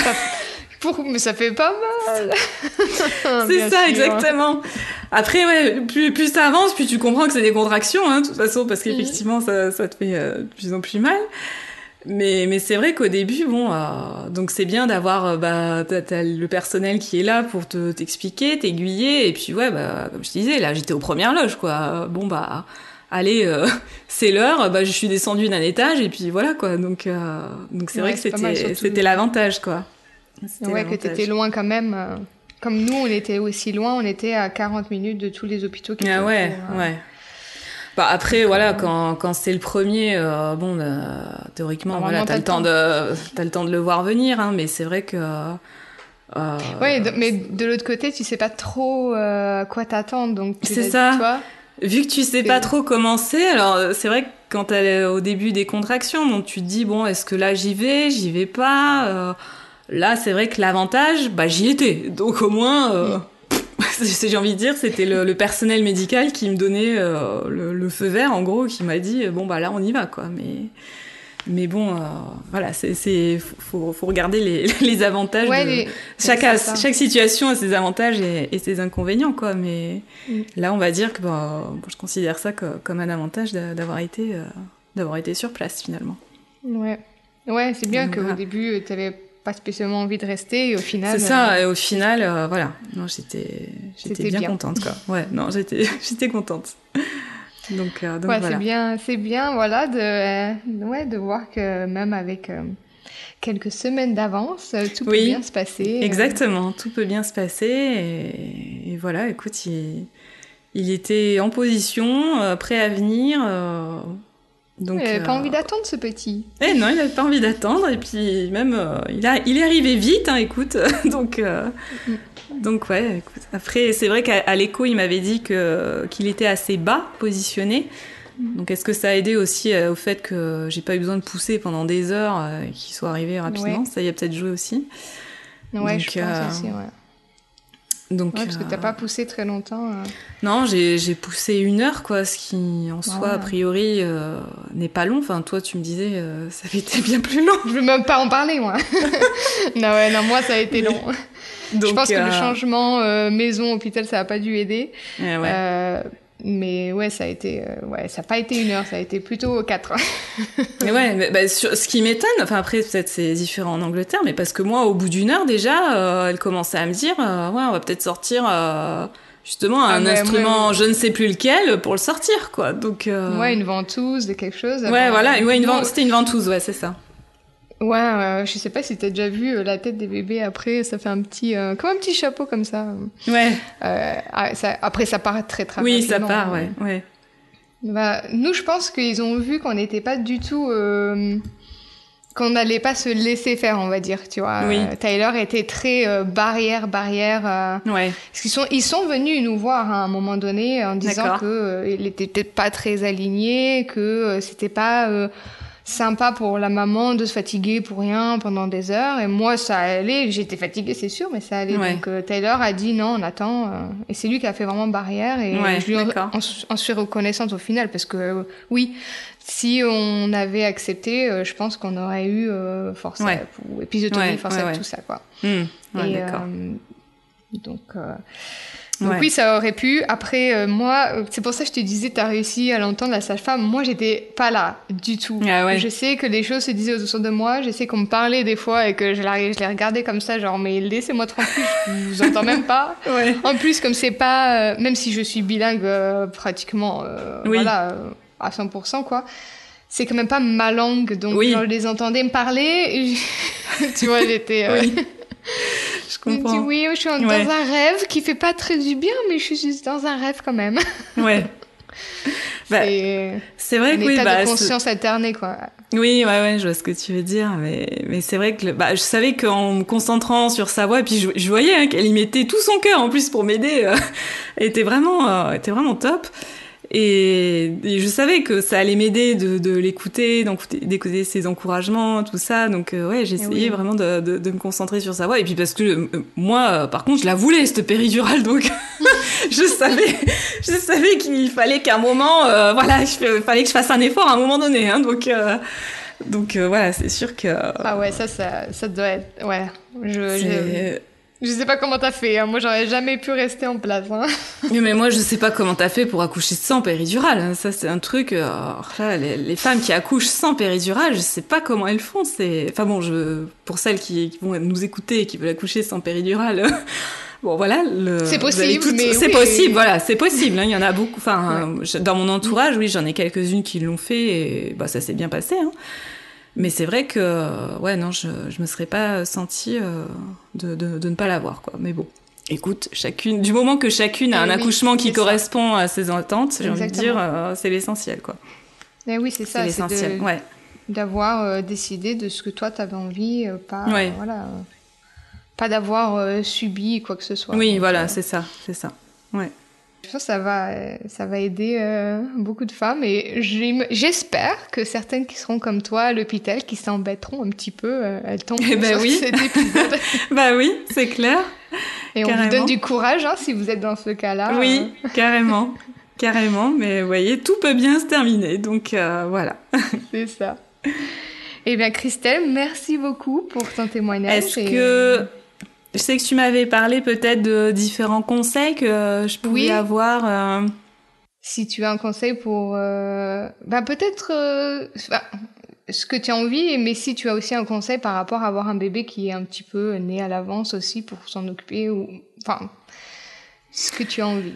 [SPEAKER 2] Mais ça fait pas mal.
[SPEAKER 1] c'est ça, exactement. Après, ouais, plus, plus ça avance, plus tu comprends que c'est des contractions, hein, de toute façon, parce qu'effectivement, ça, ça te fait euh, de plus en plus mal. Mais, mais c'est vrai qu'au début, bon, euh, donc c'est bien d'avoir euh, bah, le personnel qui est là pour te, t'expliquer, t'aiguiller, et puis ouais, bah, comme je te disais, là j'étais aux premières loges, quoi. Bon, bah, allez, euh, c'est l'heure, bah, je suis descendue d'un étage, et puis voilà, quoi. Donc, donc c'est vrai que c'était, c'était l'avantage, quoi.
[SPEAKER 2] Ouais, que tu étais loin quand même. Euh, comme nous, on était aussi loin, on était à 40 minutes de tous les hôpitaux qui
[SPEAKER 1] Ah ouais, euh, ouais. Bah après, voilà, quand, quand c'est le premier, euh, bon, théoriquement, voilà, t'as le, temps de, as le temps de le voir venir, hein, mais c'est vrai que.
[SPEAKER 2] Euh, ouais, mais de l'autre côté, tu sais pas trop à quoi t'attendre, donc.
[SPEAKER 1] C'est ça. Toi, Vu que tu sais pas trop comment c'est, alors c'est vrai que quand t'es au début des contractions, donc tu te dis bon, est-ce que là j'y vais, j'y vais pas. Là, c'est vrai que l'avantage, bah, j'y étais. Donc au moins, euh, j'ai envie de dire, c'était le, personnel médical qui me donnait euh, le, feu vert, en gros, qui m'a dit, bon, bah là, on y va, quoi. Mais, Mais bon, euh, voilà, c'est faut, faut, regarder les, les avantages. de... chaque, chaque situation a ses avantages et, ses inconvénients, quoi. Mais mm. là, on va dire que bah, je considère ça comme un avantage d'avoir été, euh, d'avoir été sur place finalement.
[SPEAKER 2] Ouais, ouais, c'est bien qu'au début, tu n'avais pas spécialement envie de rester et au final.
[SPEAKER 1] C'est ça, euh, et au final, voilà. Non, j'étais, j'étais bien, bien, contente, quoi. Ouais, non, j'étais, j'étais contente.
[SPEAKER 2] Donc, euh, donc c'est bien, c'est bien, voilà, de, euh, ouais, de voir que même avec euh, quelques semaines d'avance, tout peut bien se passer.
[SPEAKER 1] Exactement, tout peut bien se passer. Et, voilà, écoute, il, il, était en position, prêt à venir.
[SPEAKER 2] Donc, il n'avait pas envie d'attendre ce petit.
[SPEAKER 1] Eh non, il n'avait pas envie d'attendre. Et puis même, il, a, il est arrivé vite, hein, écoute. donc, mm. Donc ouais, écoute. Après, c'est vrai qu'à l'écho, il m'avait dit que qu'il était assez bas positionné. Mhm. Donc est-ce que ça a aidé aussi euh, au fait que j'ai pas eu besoin de pousser pendant des heures euh, et qu'il soit arrivé rapidement? Ça y a peut-être joué aussi.
[SPEAKER 2] Ouais, je pense euh, aussi, ouais. Donc, parce que t'as pas poussé très longtemps.
[SPEAKER 1] Non, j'ai poussé une heure, quoi, ce qui en soi, a priori, n'est pas long. Enfin, toi, tu me disais, ça avait été bien plus long.
[SPEAKER 2] Je veux même pas en parler, moi. non, ouais, non, moi, ça a été long je pense que le euh, changement euh, maison hôpital ça a pas dû aider. Eh euh, mais ouais, ça a été, ouais, ça n'a pas été une heure, ça a été plutôt quatre.
[SPEAKER 1] mais ouais, mais, bah, ce qui m'étonne, enfin après peut-être c'est différent en Angleterre, mais parce que moi au bout d'une heure déjà, elle commençait à me dire, ouais, on va peut-être sortir justement un ah, instrument, je ne sais plus lequel, pour le sortir quoi. Donc
[SPEAKER 2] ouais, une ventouse, quelque chose.
[SPEAKER 1] Ouais, voilà, ouais, une c'était une ventouse, ouais, c'est ça.
[SPEAKER 2] Ouais, je sais pas si t'as déjà vu euh, la tête des bébés après, ça fait un petit, euh, comme un petit chapeau comme ça.
[SPEAKER 1] Ouais.
[SPEAKER 2] Euh, ah, ça, après, ça part très très
[SPEAKER 1] Oui, ça part, ouais, ouais.
[SPEAKER 2] Bah, nous, je pense qu'ils ont vu qu'on n'était pas du tout, qu'on n'allait pas se laisser faire, on va dire, tu vois. Oui. Tyler était très barrière, barrière.
[SPEAKER 1] ouais.
[SPEAKER 2] Parce qu'ils sont, ils sont venus nous voir à un moment donné en disant que il était peut-être pas très aligné, que c'était pas sympa pour la maman de se fatiguer pour rien pendant des heures. Et moi, ça allait. J'étais fatiguée, c'est sûr, mais ça allait. Donc euh, Taylor a dit non, on attend. Euh, et c'est lui qui a fait vraiment barrière. Et je lui en, suis reconnaissante au final parce que euh, oui, si on avait accepté, je pense qu'on aurait eu force ou épisotomie, force tout ça quoi.
[SPEAKER 1] Mmh. et,
[SPEAKER 2] donc donc oui, ça aurait pu. Après, euh, moi, euh, c'est pour ça que je te disais, tu as réussi à l'entendre, la sage-femme. Moi, j'étais pas là du tout.
[SPEAKER 1] Ah
[SPEAKER 2] je sais que les choses se disaient autour de moi. Je sais qu'on me parlait des fois et que je, je les regardais comme ça, genre, mais laissez-moi tranquille, je vous entends même pas. En plus, comme c'est pas, euh, même si je suis bilingue pratiquement, voilà, à 100%, quoi c'est quand même pas ma langue, donc oui. je les entendais me parler, tu vois, j'étais...
[SPEAKER 1] je comprends.
[SPEAKER 2] Oui, je suis dans un rêve qui fait pas très du bien, mais je suis juste dans un rêve quand même.
[SPEAKER 1] Ouais.
[SPEAKER 2] Bah,
[SPEAKER 1] c'est vrai que oui,
[SPEAKER 2] état
[SPEAKER 1] bah,
[SPEAKER 2] de conscience alternée, quoi.
[SPEAKER 1] Oui, ouais, ouais, je vois ce que tu veux dire, mais, mais c'est vrai que bah, je savais qu'en me concentrant sur sa voix, et puis je, voyais hein, qu'elle y mettait tout son cœur en plus pour m'aider, euh, était vraiment, euh, était vraiment top. Et, je savais que ça allait m'aider de, de l'écouter, d'écouter ses encouragements, tout ça. Donc euh, ouais, j'essayais eh vraiment de, de, de, me concentrer sur sa voix. Et puis parce que euh, moi, euh, par contre, je la voulais cette péridurale, donc je savais, je savais qu'il fallait qu'à un moment, voilà, il fallait que je fasse un effort à un moment donné. Hein, donc donc voilà, c'est sûr que.
[SPEAKER 2] Ah ouais, ça, ça, ça doit être. Ouais. Je, je, sais pas comment t'as fait. Hein. Moi, j'aurais jamais pu rester en place. Hein.
[SPEAKER 1] mais moi, je sais pas comment t'as fait pour accoucher sans péridurale. Hein. Ça, c'est un truc. Euh, les, femmes qui accouchent sans péridurale, je sais pas comment elles font. C'est, enfin bon, je, pour celles qui, vont nous écouter et qui veulent accoucher sans péridurale. Bon voilà,
[SPEAKER 2] c'est possible.
[SPEAKER 1] C'est possible, voilà, c'est possible. Il y en a beaucoup. Enfin, dans mon entourage, oui, j'en ai quelques-unes qui l'ont fait et bah ça s'est bien passé. Hein. Mais c'est vrai que, ouais, non, je, je me serais pas sentie euh, de, de, de, ne pas l'avoir, quoi. Mais bon, écoute, chacune, du moment que chacune a un accouchement qui correspond à ses attentes, j'ai envie de dire, euh, c'est l'essentiel, quoi.
[SPEAKER 2] Mais oui, c'est ça.
[SPEAKER 1] C'est l'essentiel, ouais.
[SPEAKER 2] D'avoir euh, décidé de ce que toi t'avais envie, pas, voilà, pas d'avoir subi quoi que ce soit.
[SPEAKER 1] Oui, voilà, c'est ça, c'est ça, ouais.
[SPEAKER 2] Je pense que ça va, ça va aider euh, beaucoup de femmes et j'espère que certaines qui seront comme toi à l'hôpital, qui s'embêteront un petit peu, euh, elles tombent
[SPEAKER 1] eh ben oui. cet épisode. bah oui, c'est clair.
[SPEAKER 2] Et on vous donne du courage hein, si vous êtes dans ce cas-là.
[SPEAKER 1] Oui, euh. carrément. Carrément, mais vous voyez, tout peut bien se terminer, donc voilà.
[SPEAKER 2] c'est ça. Eh bien, Christelle, merci beaucoup pour ton témoignage.
[SPEAKER 1] Est-ce que je sais que tu m'avais parlé peut-être de différents conseils que je pouvais avoir.
[SPEAKER 2] Si tu as un conseil pour, euh... bah peut-être euh... ce que tu as envie, mais si tu as aussi un conseil par rapport à avoir un bébé qui est un petit peu né à l'avance aussi pour s'en occuper ou, enfin, ce que tu as envie.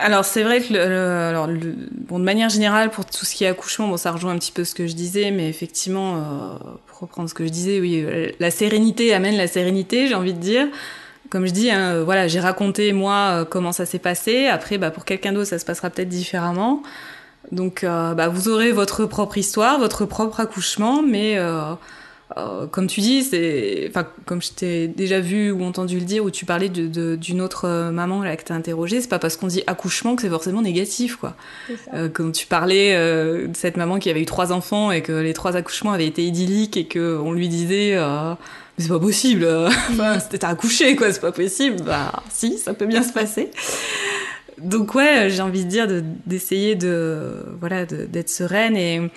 [SPEAKER 1] Alors c'est vrai que le, bon, de manière générale pour tout ce qui est accouchement, bon ça rejoint un petit peu ce que je disais, mais effectivement, euh, pour reprendre ce que je disais, oui, la sérénité amène la sérénité, j'ai envie de dire comme je dis, hein, euh, voilà, j'ai raconté moi euh, comment ça s'est passé. Après, bah, pour quelqu'un d'autre, ça se passera peut-être différemment. Donc, euh, bah, vous aurez votre propre histoire, votre propre accouchement, mais comme tu dis, c'est, enfin, comme je t'ai déjà vu ou entendu le dire, où tu parlais d'une autre maman là que t'as interrogée, c'est pas parce qu'on dit accouchement que c'est forcément négatif, quoi. quand tu parlais de cette maman qui avait eu trois enfants et que les trois accouchements avaient été idylliques et que on lui disait c'est pas possible. enfin, c'était accouché, quoi, c'est pas possible. Bah, si, ça peut bien se passer. Donc ouais, j'ai envie de dire d'essayer de, voilà d'être sereine et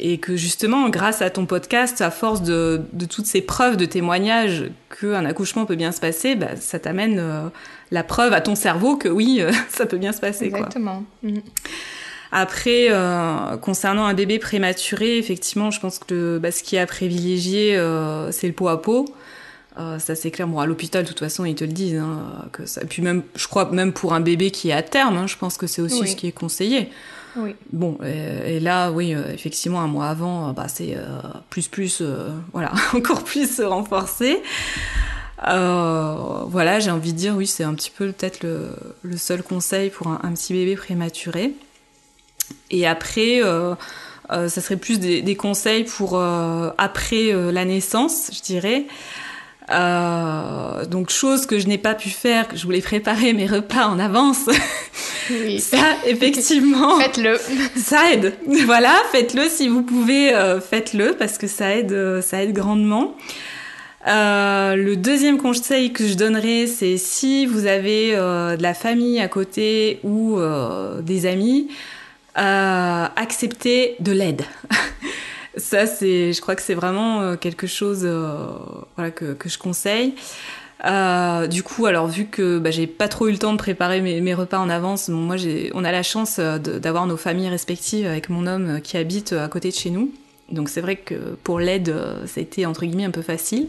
[SPEAKER 1] et que justement grâce à ton podcast, à force de, de toutes ces preuves, de témoignages qu'un accouchement peut bien se passer, bah, ça t'amène euh, la preuve à ton cerveau que oui, euh, ça peut bien se passer.
[SPEAKER 2] Exactement. Quoi. Mm.
[SPEAKER 1] Après, euh, concernant un bébé prématuré, effectivement, je pense que bah, ce qui est à privilégier, c'est le pot à pot. Euh, ça c'est clair. Bon, à l'hôpital, de toute façon, ils te le disent. Hein, que ça... Puis même, je crois même pour un bébé qui est à terme, hein, je pense que c'est aussi ce qui est conseillé.
[SPEAKER 2] Oui.
[SPEAKER 1] Bon, et, et là, oui, euh, effectivement, un mois avant, bah, c'est euh, plus, plus, euh, voilà, encore plus renforcé. voilà, j'ai envie de dire, oui, c'est un petit peu peut-être le, seul conseil pour un, petit bébé prématuré. Et après, euh, euh, ça serait plus des, des conseils pour euh, après euh, la naissance, je dirais. Euh, donc chose que je n'ai pas pu faire, que je voulais préparer mes repas en avance.
[SPEAKER 2] Oui.
[SPEAKER 1] ça, effectivement.
[SPEAKER 2] faites-le.
[SPEAKER 1] Ça aide. Voilà, faites-le si vous pouvez, euh, faites-le parce que ça aide, ça aide grandement. Euh, le deuxième conseil que je donnerais, c'est si vous avez euh, de la famille à côté ou euh, des amis, euh, accepter de l'aide. Ça, c'est, je crois que c'est vraiment euh, quelque chose euh, voilà, que, je conseille. Euh, du coup, alors vu que bah, j'ai pas trop eu le temps de préparer mes, repas en avance, moi j'ai, on a la chance d'avoir nos familles respectives avec mon homme qui habite à côté de chez nous. Donc c'est vrai que pour l'aide, ça a été entre guillemets un peu facile.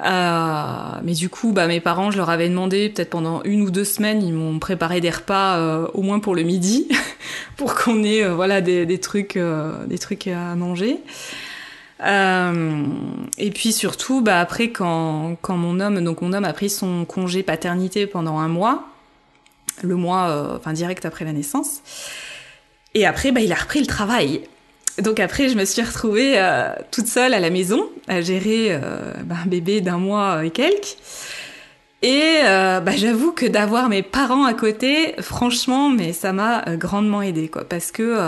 [SPEAKER 1] Euh, mais du coup, bah, mes parents, je leur avais demandé, peut-être pendant une ou deux semaines, ils m'ont préparé des repas, euh, au moins pour le midi, pour qu'on ait euh, voilà, des, des trucs, euh, des trucs à manger. et puis surtout, bah, après, quand, quand mon homme, donc mon homme a pris son congé paternité pendant un mois, le mois, enfin direct après la naissance, et après, bah, il a repris le travail. Donc après, je me suis retrouvée euh, toute seule à la maison à gérer euh, bah, un bébé d'un mois et quelques. Et euh, bah, j'avoue que d'avoir mes parents à côté, franchement, mais ça m'a grandement aidé, quoi, parce que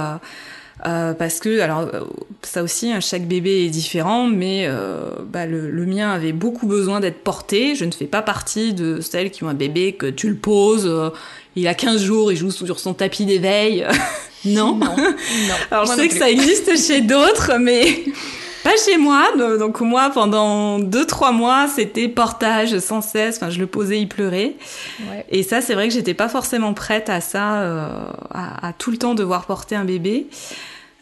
[SPEAKER 1] parce que alors ça aussi, hein, chaque bébé est différent, mais bah, le, le, mien avait beaucoup besoin d'être porté. Je ne fais pas partie de celles qui ont un bébé que tu le poses, il a 15 jours, il joue sur son tapis d'éveil. Non. non. Alors, moi je sais que ça existe chez d'autres, mais pas chez moi. Donc, moi, pendant 2-3 mois, c'était portage sans cesse. Enfin, je le posais, il pleurait.
[SPEAKER 2] Ouais.
[SPEAKER 1] Et ça, c'est vrai que j'étais pas forcément prête à ça, euh, à, à, tout le temps devoir porter un bébé.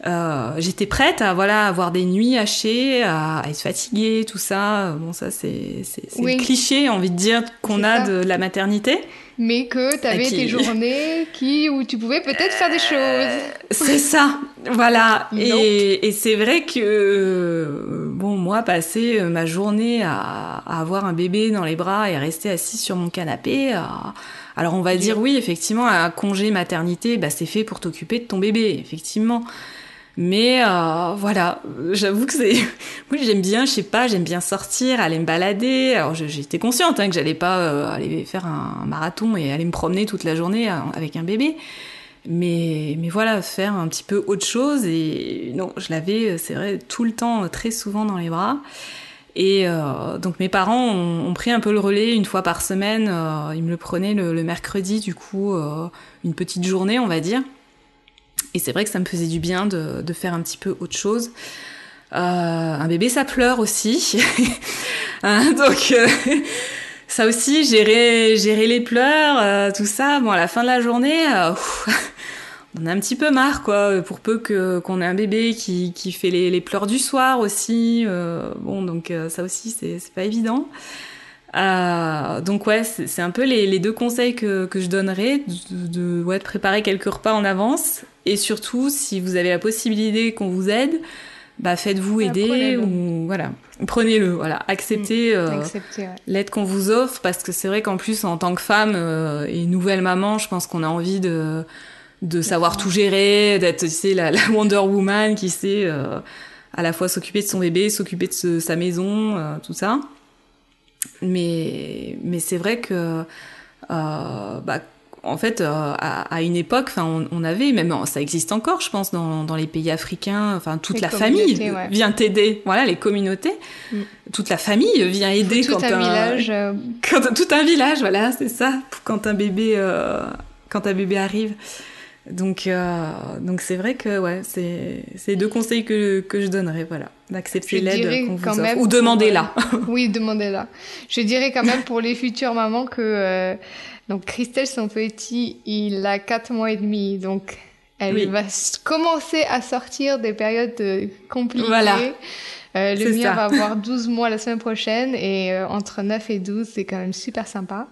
[SPEAKER 1] Euh, j'étais prête à voilà avoir des nuits hachées, à, à, être fatiguée, tout ça. Bon, ça c'est c'est oui. le cliché, envie de dire qu'on a ça. de la maternité.
[SPEAKER 2] Mais que tu avais qui... tes journées qui où tu pouvais peut-être faire des choses.
[SPEAKER 1] C'est ça, voilà. et, et c'est vrai que bon moi passer ma journée à, à, avoir un bébé dans les bras et rester assis sur mon canapé. À... Alors on va dire oui effectivement un congé maternité, bah, c'est fait pour t'occuper de ton bébé effectivement. Mais euh, voilà, j'avoue que c'est. Moi, j'aime bien, je sais pas, j'aime bien sortir, aller me balader. Alors, j'étais consciente hein, que j'allais pas euh, aller faire un marathon et aller me promener toute la journée euh, avec un bébé. Mais, mais voilà, faire un petit peu autre chose. Et non, je l'avais, c'est vrai, tout le temps, très souvent dans les bras. Et euh, donc mes parents ont, pris un peu le relais une fois par semaine. Euh, ils me le prenaient le, mercredi, du coup, euh, une petite journée, on va dire. Et c'est vrai que ça me faisait du bien de, de, faire un petit peu autre chose. un bébé, ça pleure aussi. Hein, donc, ça aussi, gérer, gérer les pleurs, tout ça. Bon, à la fin de la journée, on a un petit peu marre, quoi. Pour peu que qu'on ait un bébé qui, qui fait les, les pleurs du soir aussi. bon, donc ça aussi, c'est pas évident. Euh, donc ouais, c'est un peu les, les, deux conseils que, que je donnerais, de, de, ouais, de, préparer quelques repas en avance. Et surtout si vous avez la possibilité qu'on vous aide, bah faites-vous aider ou voilà, prenez-le, voilà, acceptez, mmh, euh, ouais. l'aide qu'on vous offre parce que c'est vrai qu'en plus en tant que femme euh, et nouvelle maman, je pense qu'on a envie de de savoir tout gérer, d'être tu sais la, la, Wonder Woman qui sait euh, à la fois s'occuper de son bébé, s'occuper de ce, sa maison, euh, tout ça. Mais, mais c'est vrai que, euh, bah, en fait, euh, à, à, une époque, enfin, on, on, avait, même ça existe encore, je pense, dans, dans les pays africains, enfin, toute
[SPEAKER 2] les
[SPEAKER 1] la famille
[SPEAKER 2] ouais.
[SPEAKER 1] vient t'aider. Voilà, les communautés, mm. toute la famille vient aider
[SPEAKER 2] tout
[SPEAKER 1] quand
[SPEAKER 2] un,
[SPEAKER 1] un
[SPEAKER 2] village, euh...
[SPEAKER 1] quand tout un village, voilà, c'est ça, quand un bébé, euh, quand un bébé arrive. Donc, euh, donc c'est vrai que ouais, c'est deux conseils que que je donnerais, voilà, d'accepter l'aide qu'on vous offre
[SPEAKER 2] même
[SPEAKER 1] ou demandez-la.
[SPEAKER 2] oui, demandez-la. Je dirais quand même pour les futures mamans que euh, donc Christelle son petit, il a quatre mois et demi, donc elle oui. va commencer à sortir des périodes euh, compliquées.
[SPEAKER 1] Voilà.
[SPEAKER 2] Euh, le mien ça. va avoir 12 mois la semaine prochaine et euh, entre 9 et 12, c'est quand même super sympa.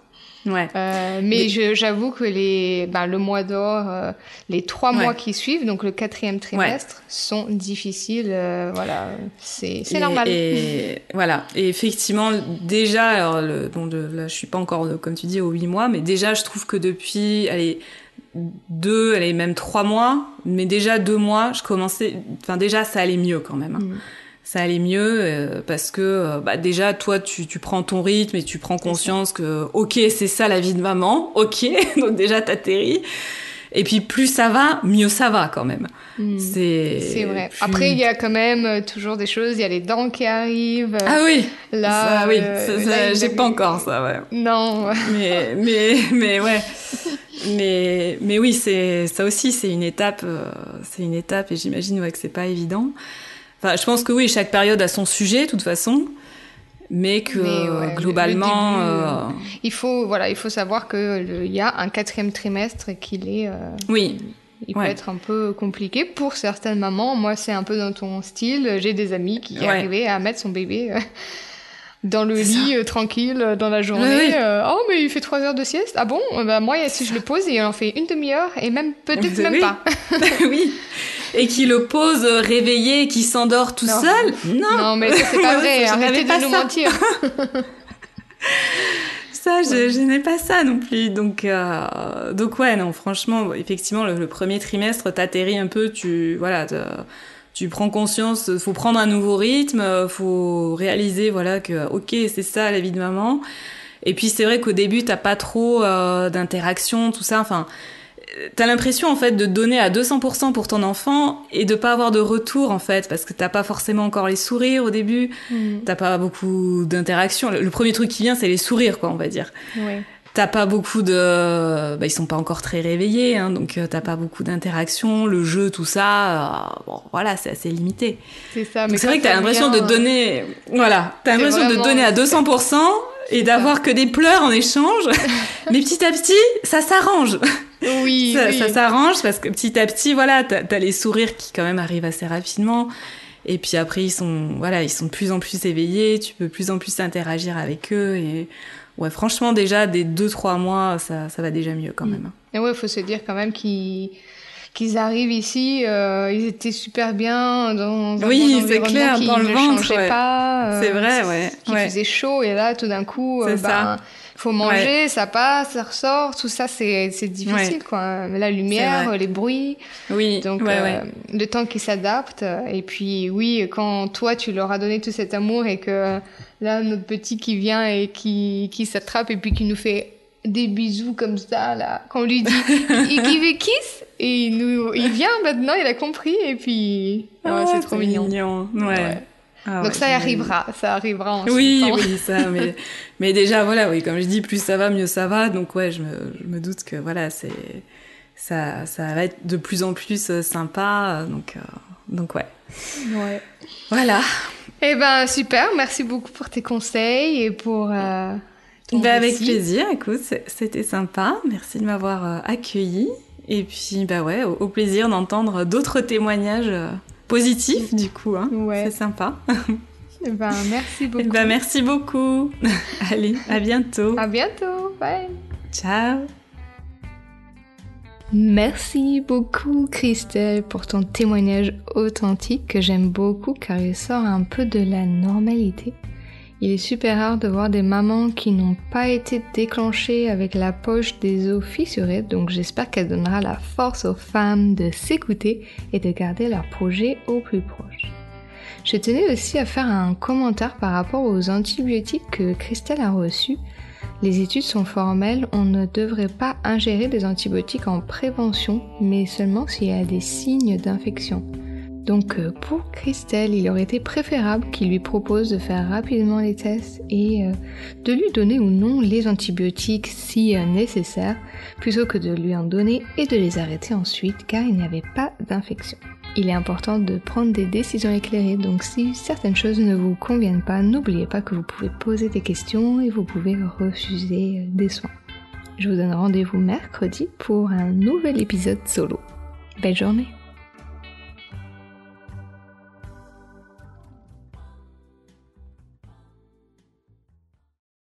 [SPEAKER 1] Ouais.
[SPEAKER 2] Euh, mais j'avoue que les, ben, le mois d'or, euh, les trois ouais. mois qui suivent, donc le quatrième trimestre, ouais. sont difficiles. Euh, voilà, c'est normal.
[SPEAKER 1] Et voilà. Et effectivement, déjà, alors, le, bon, de, là, je suis pas encore, comme tu dis, aux huit mois, mais déjà, je trouve que depuis, allez, deux, allez, même trois mois, mais déjà deux mois, je commençais, enfin, déjà, ça allait mieux quand même. Hein. Mmh ça allait mieux euh, parce que euh, bah, déjà toi tu, tu prends ton rythme et tu prends conscience que ok c'est ça la vie de maman ok donc déjà t'atterris. Et puis plus ça va mieux ça va quand même.
[SPEAKER 2] Mmh.
[SPEAKER 1] c'est
[SPEAKER 2] vrai. plus... après il y a quand même euh, toujours des choses. Il y a les dents qui arrivent.
[SPEAKER 1] Ah oui.
[SPEAKER 2] Là
[SPEAKER 1] ça, oui. euh, j'ai pas encore ça ouais.
[SPEAKER 2] Non.
[SPEAKER 1] Mais mais mais ouais. Mais mais oui c'est ça aussi c'est une étape c'est une étape et j'imagine ouais que c'est pas évident Enfin, je pense que oui, chaque période a son sujet, de toute façon, mais que mais ouais, globalement,
[SPEAKER 2] début, euh... il faut voilà, il faut savoir que il y a un quatrième trimestre et qu'il est euh,
[SPEAKER 1] oui.
[SPEAKER 2] Il ouais. peut être un peu compliqué pour certaines mamans. Moi, c'est un peu dans ton style. J'ai des amis qui ouais. arrivaient à mettre son bébé euh, dans le lit euh, tranquille dans la journée. Oui, oui. Euh, oh, mais il fait trois heures de sieste. Ah bon? Bah, Moi, si je le pose, il en fait une demi-heure et même peut-être même
[SPEAKER 1] oui.
[SPEAKER 2] pas.
[SPEAKER 1] oui. Et qui le pose réveillé, qui s'endort tout
[SPEAKER 2] non.
[SPEAKER 1] seul? Non.
[SPEAKER 2] Non, mais c'est pas vrai. Arrêtez de nous ça. mentir.
[SPEAKER 1] ça, je, je n'ai pas ça non plus. Donc, euh, donc ouais, non, franchement, effectivement, le, le premier trimestre, t'atterris un peu, tu, voilà, tu prends conscience, faut prendre un nouveau rythme, faut réaliser, voilà, que, ok, c'est ça la vie de maman. Et puis, c'est vrai qu'au début, t'as pas trop euh, d'interaction, tout ça, enfin, t'as l'impression en fait de donner à 200% pour ton enfant et de pas avoir de retour en fait parce que t'as pas forcément encore les sourires au début, mmh. t'as pas beaucoup d'interaction. Le, premier truc qui vient c'est les sourires quoi on va dire.
[SPEAKER 2] Ouais.
[SPEAKER 1] T'as pas beaucoup de, bah, ils sont pas encore très réveillés hein, donc euh, t'as pas beaucoup d'interaction, le jeu tout ça, euh, bon voilà c'est assez limité.
[SPEAKER 2] C'est ça. Mais
[SPEAKER 1] c'est vrai que t'as l'impression de donner, voilà, t'as l'impression vraiment... de donner à 200% et d'avoir que des pleurs en échange, mais petit à petit ça s'arrange.
[SPEAKER 2] Oui,
[SPEAKER 1] ça,
[SPEAKER 2] oui.
[SPEAKER 1] ça s'arrange parce que petit à petit, voilà, t'as as les sourires qui quand même arrivent assez rapidement. Et puis après, ils sont, voilà, ils sont de plus en plus éveillés. Tu peux de plus en plus interagir avec eux. Et ouais, franchement, déjà des deux trois mois, ça, ça va déjà mieux quand même.
[SPEAKER 2] Et ouais, faut se dire quand même qu'ils qu'ils arrivent ici, euh, ils étaient super bien dans, dans
[SPEAKER 1] oui, c'est clair,
[SPEAKER 2] qui
[SPEAKER 1] dans le
[SPEAKER 2] ne
[SPEAKER 1] ventre,
[SPEAKER 2] ouais. pas.
[SPEAKER 1] Euh, c'est vrai, ouais.
[SPEAKER 2] Qui
[SPEAKER 1] ouais.
[SPEAKER 2] faisait chaud et là, tout d'un coup, euh, bah, faut manger, ouais. ça passe, ça ressort, tout ça c'est difficile ouais. quoi. La lumière, les bruits.
[SPEAKER 1] Oui.
[SPEAKER 2] Donc
[SPEAKER 1] euh,
[SPEAKER 2] le temps qu'ils s'adaptent et puis oui, quand toi tu leur as donné tout cet amour et que là notre petit qui vient et qui qui s'attrape et puis qui nous fait des bisous comme ça là, quand on lui dit il give kiss et il nous il vient maintenant, il a compris et puis
[SPEAKER 1] oh,
[SPEAKER 2] c'est trop mignon.
[SPEAKER 1] mignon. ouais.
[SPEAKER 2] Ah, Donc ouais, ça arrivera, ça arrivera en
[SPEAKER 1] Oui, oui, ça, mais, mais déjà, voilà, oui, comme je dis, plus ça va, mieux ça va. Donc ouais, je me, je me doute que voilà, c'est, ça, ça va être de plus en plus sympa. Donc, euh, donc ouais,
[SPEAKER 2] Ouais.
[SPEAKER 1] Voilà.
[SPEAKER 2] Eh ben super, merci beaucoup pour tes conseils et pour euh, ton
[SPEAKER 1] Bah, avec plaisir, écoute, c'était sympa. Merci de m'avoir euh, accueilli. Et puis, bah ouais, au, au plaisir d'entendre d'autres témoignages positifs, du coup. Hein.
[SPEAKER 2] Ouais.
[SPEAKER 1] C'est sympa.
[SPEAKER 2] Eh ben merci
[SPEAKER 1] Eh
[SPEAKER 2] beaucoup.
[SPEAKER 1] ben, merci beaucoup. Allez, à bientôt.
[SPEAKER 2] À bientôt. Bye.
[SPEAKER 1] Ciao.
[SPEAKER 2] Merci beaucoup Christelle pour ton témoignage authentique que j'aime beaucoup car il sort un peu de la normalité. Il est super rare de voir des mamans qui n'ont pas été déclenchées avec la poche des os fissurés, donc j'espère qu'elle donnera la force aux femmes de s'écouter et de garder leur projet au plus proche. Je tenais aussi à faire un commentaire par rapport aux antibiotiques que Christelle a reçus. Les études sont formelles, on ne devrait pas ingérer des antibiotiques en prévention, mais seulement s'il y a des signes d'infection. Donc euh, pour Christelle, il aurait été préférable qu'il lui propose de faire rapidement les tests et euh, de lui donner ou non les antibiotiques si euh, nécessaire, plutôt que de lui en donner et de les arrêter ensuite car il n'y avait pas d'infection. Il est important de prendre des décisions éclairées, donc si certaines choses ne vous conviennent pas, n'oubliez pas que vous pouvez poser des questions et vous pouvez refuser des soins. Je vous donne rendez-vous mercredi pour un nouvel épisode solo. Belle journée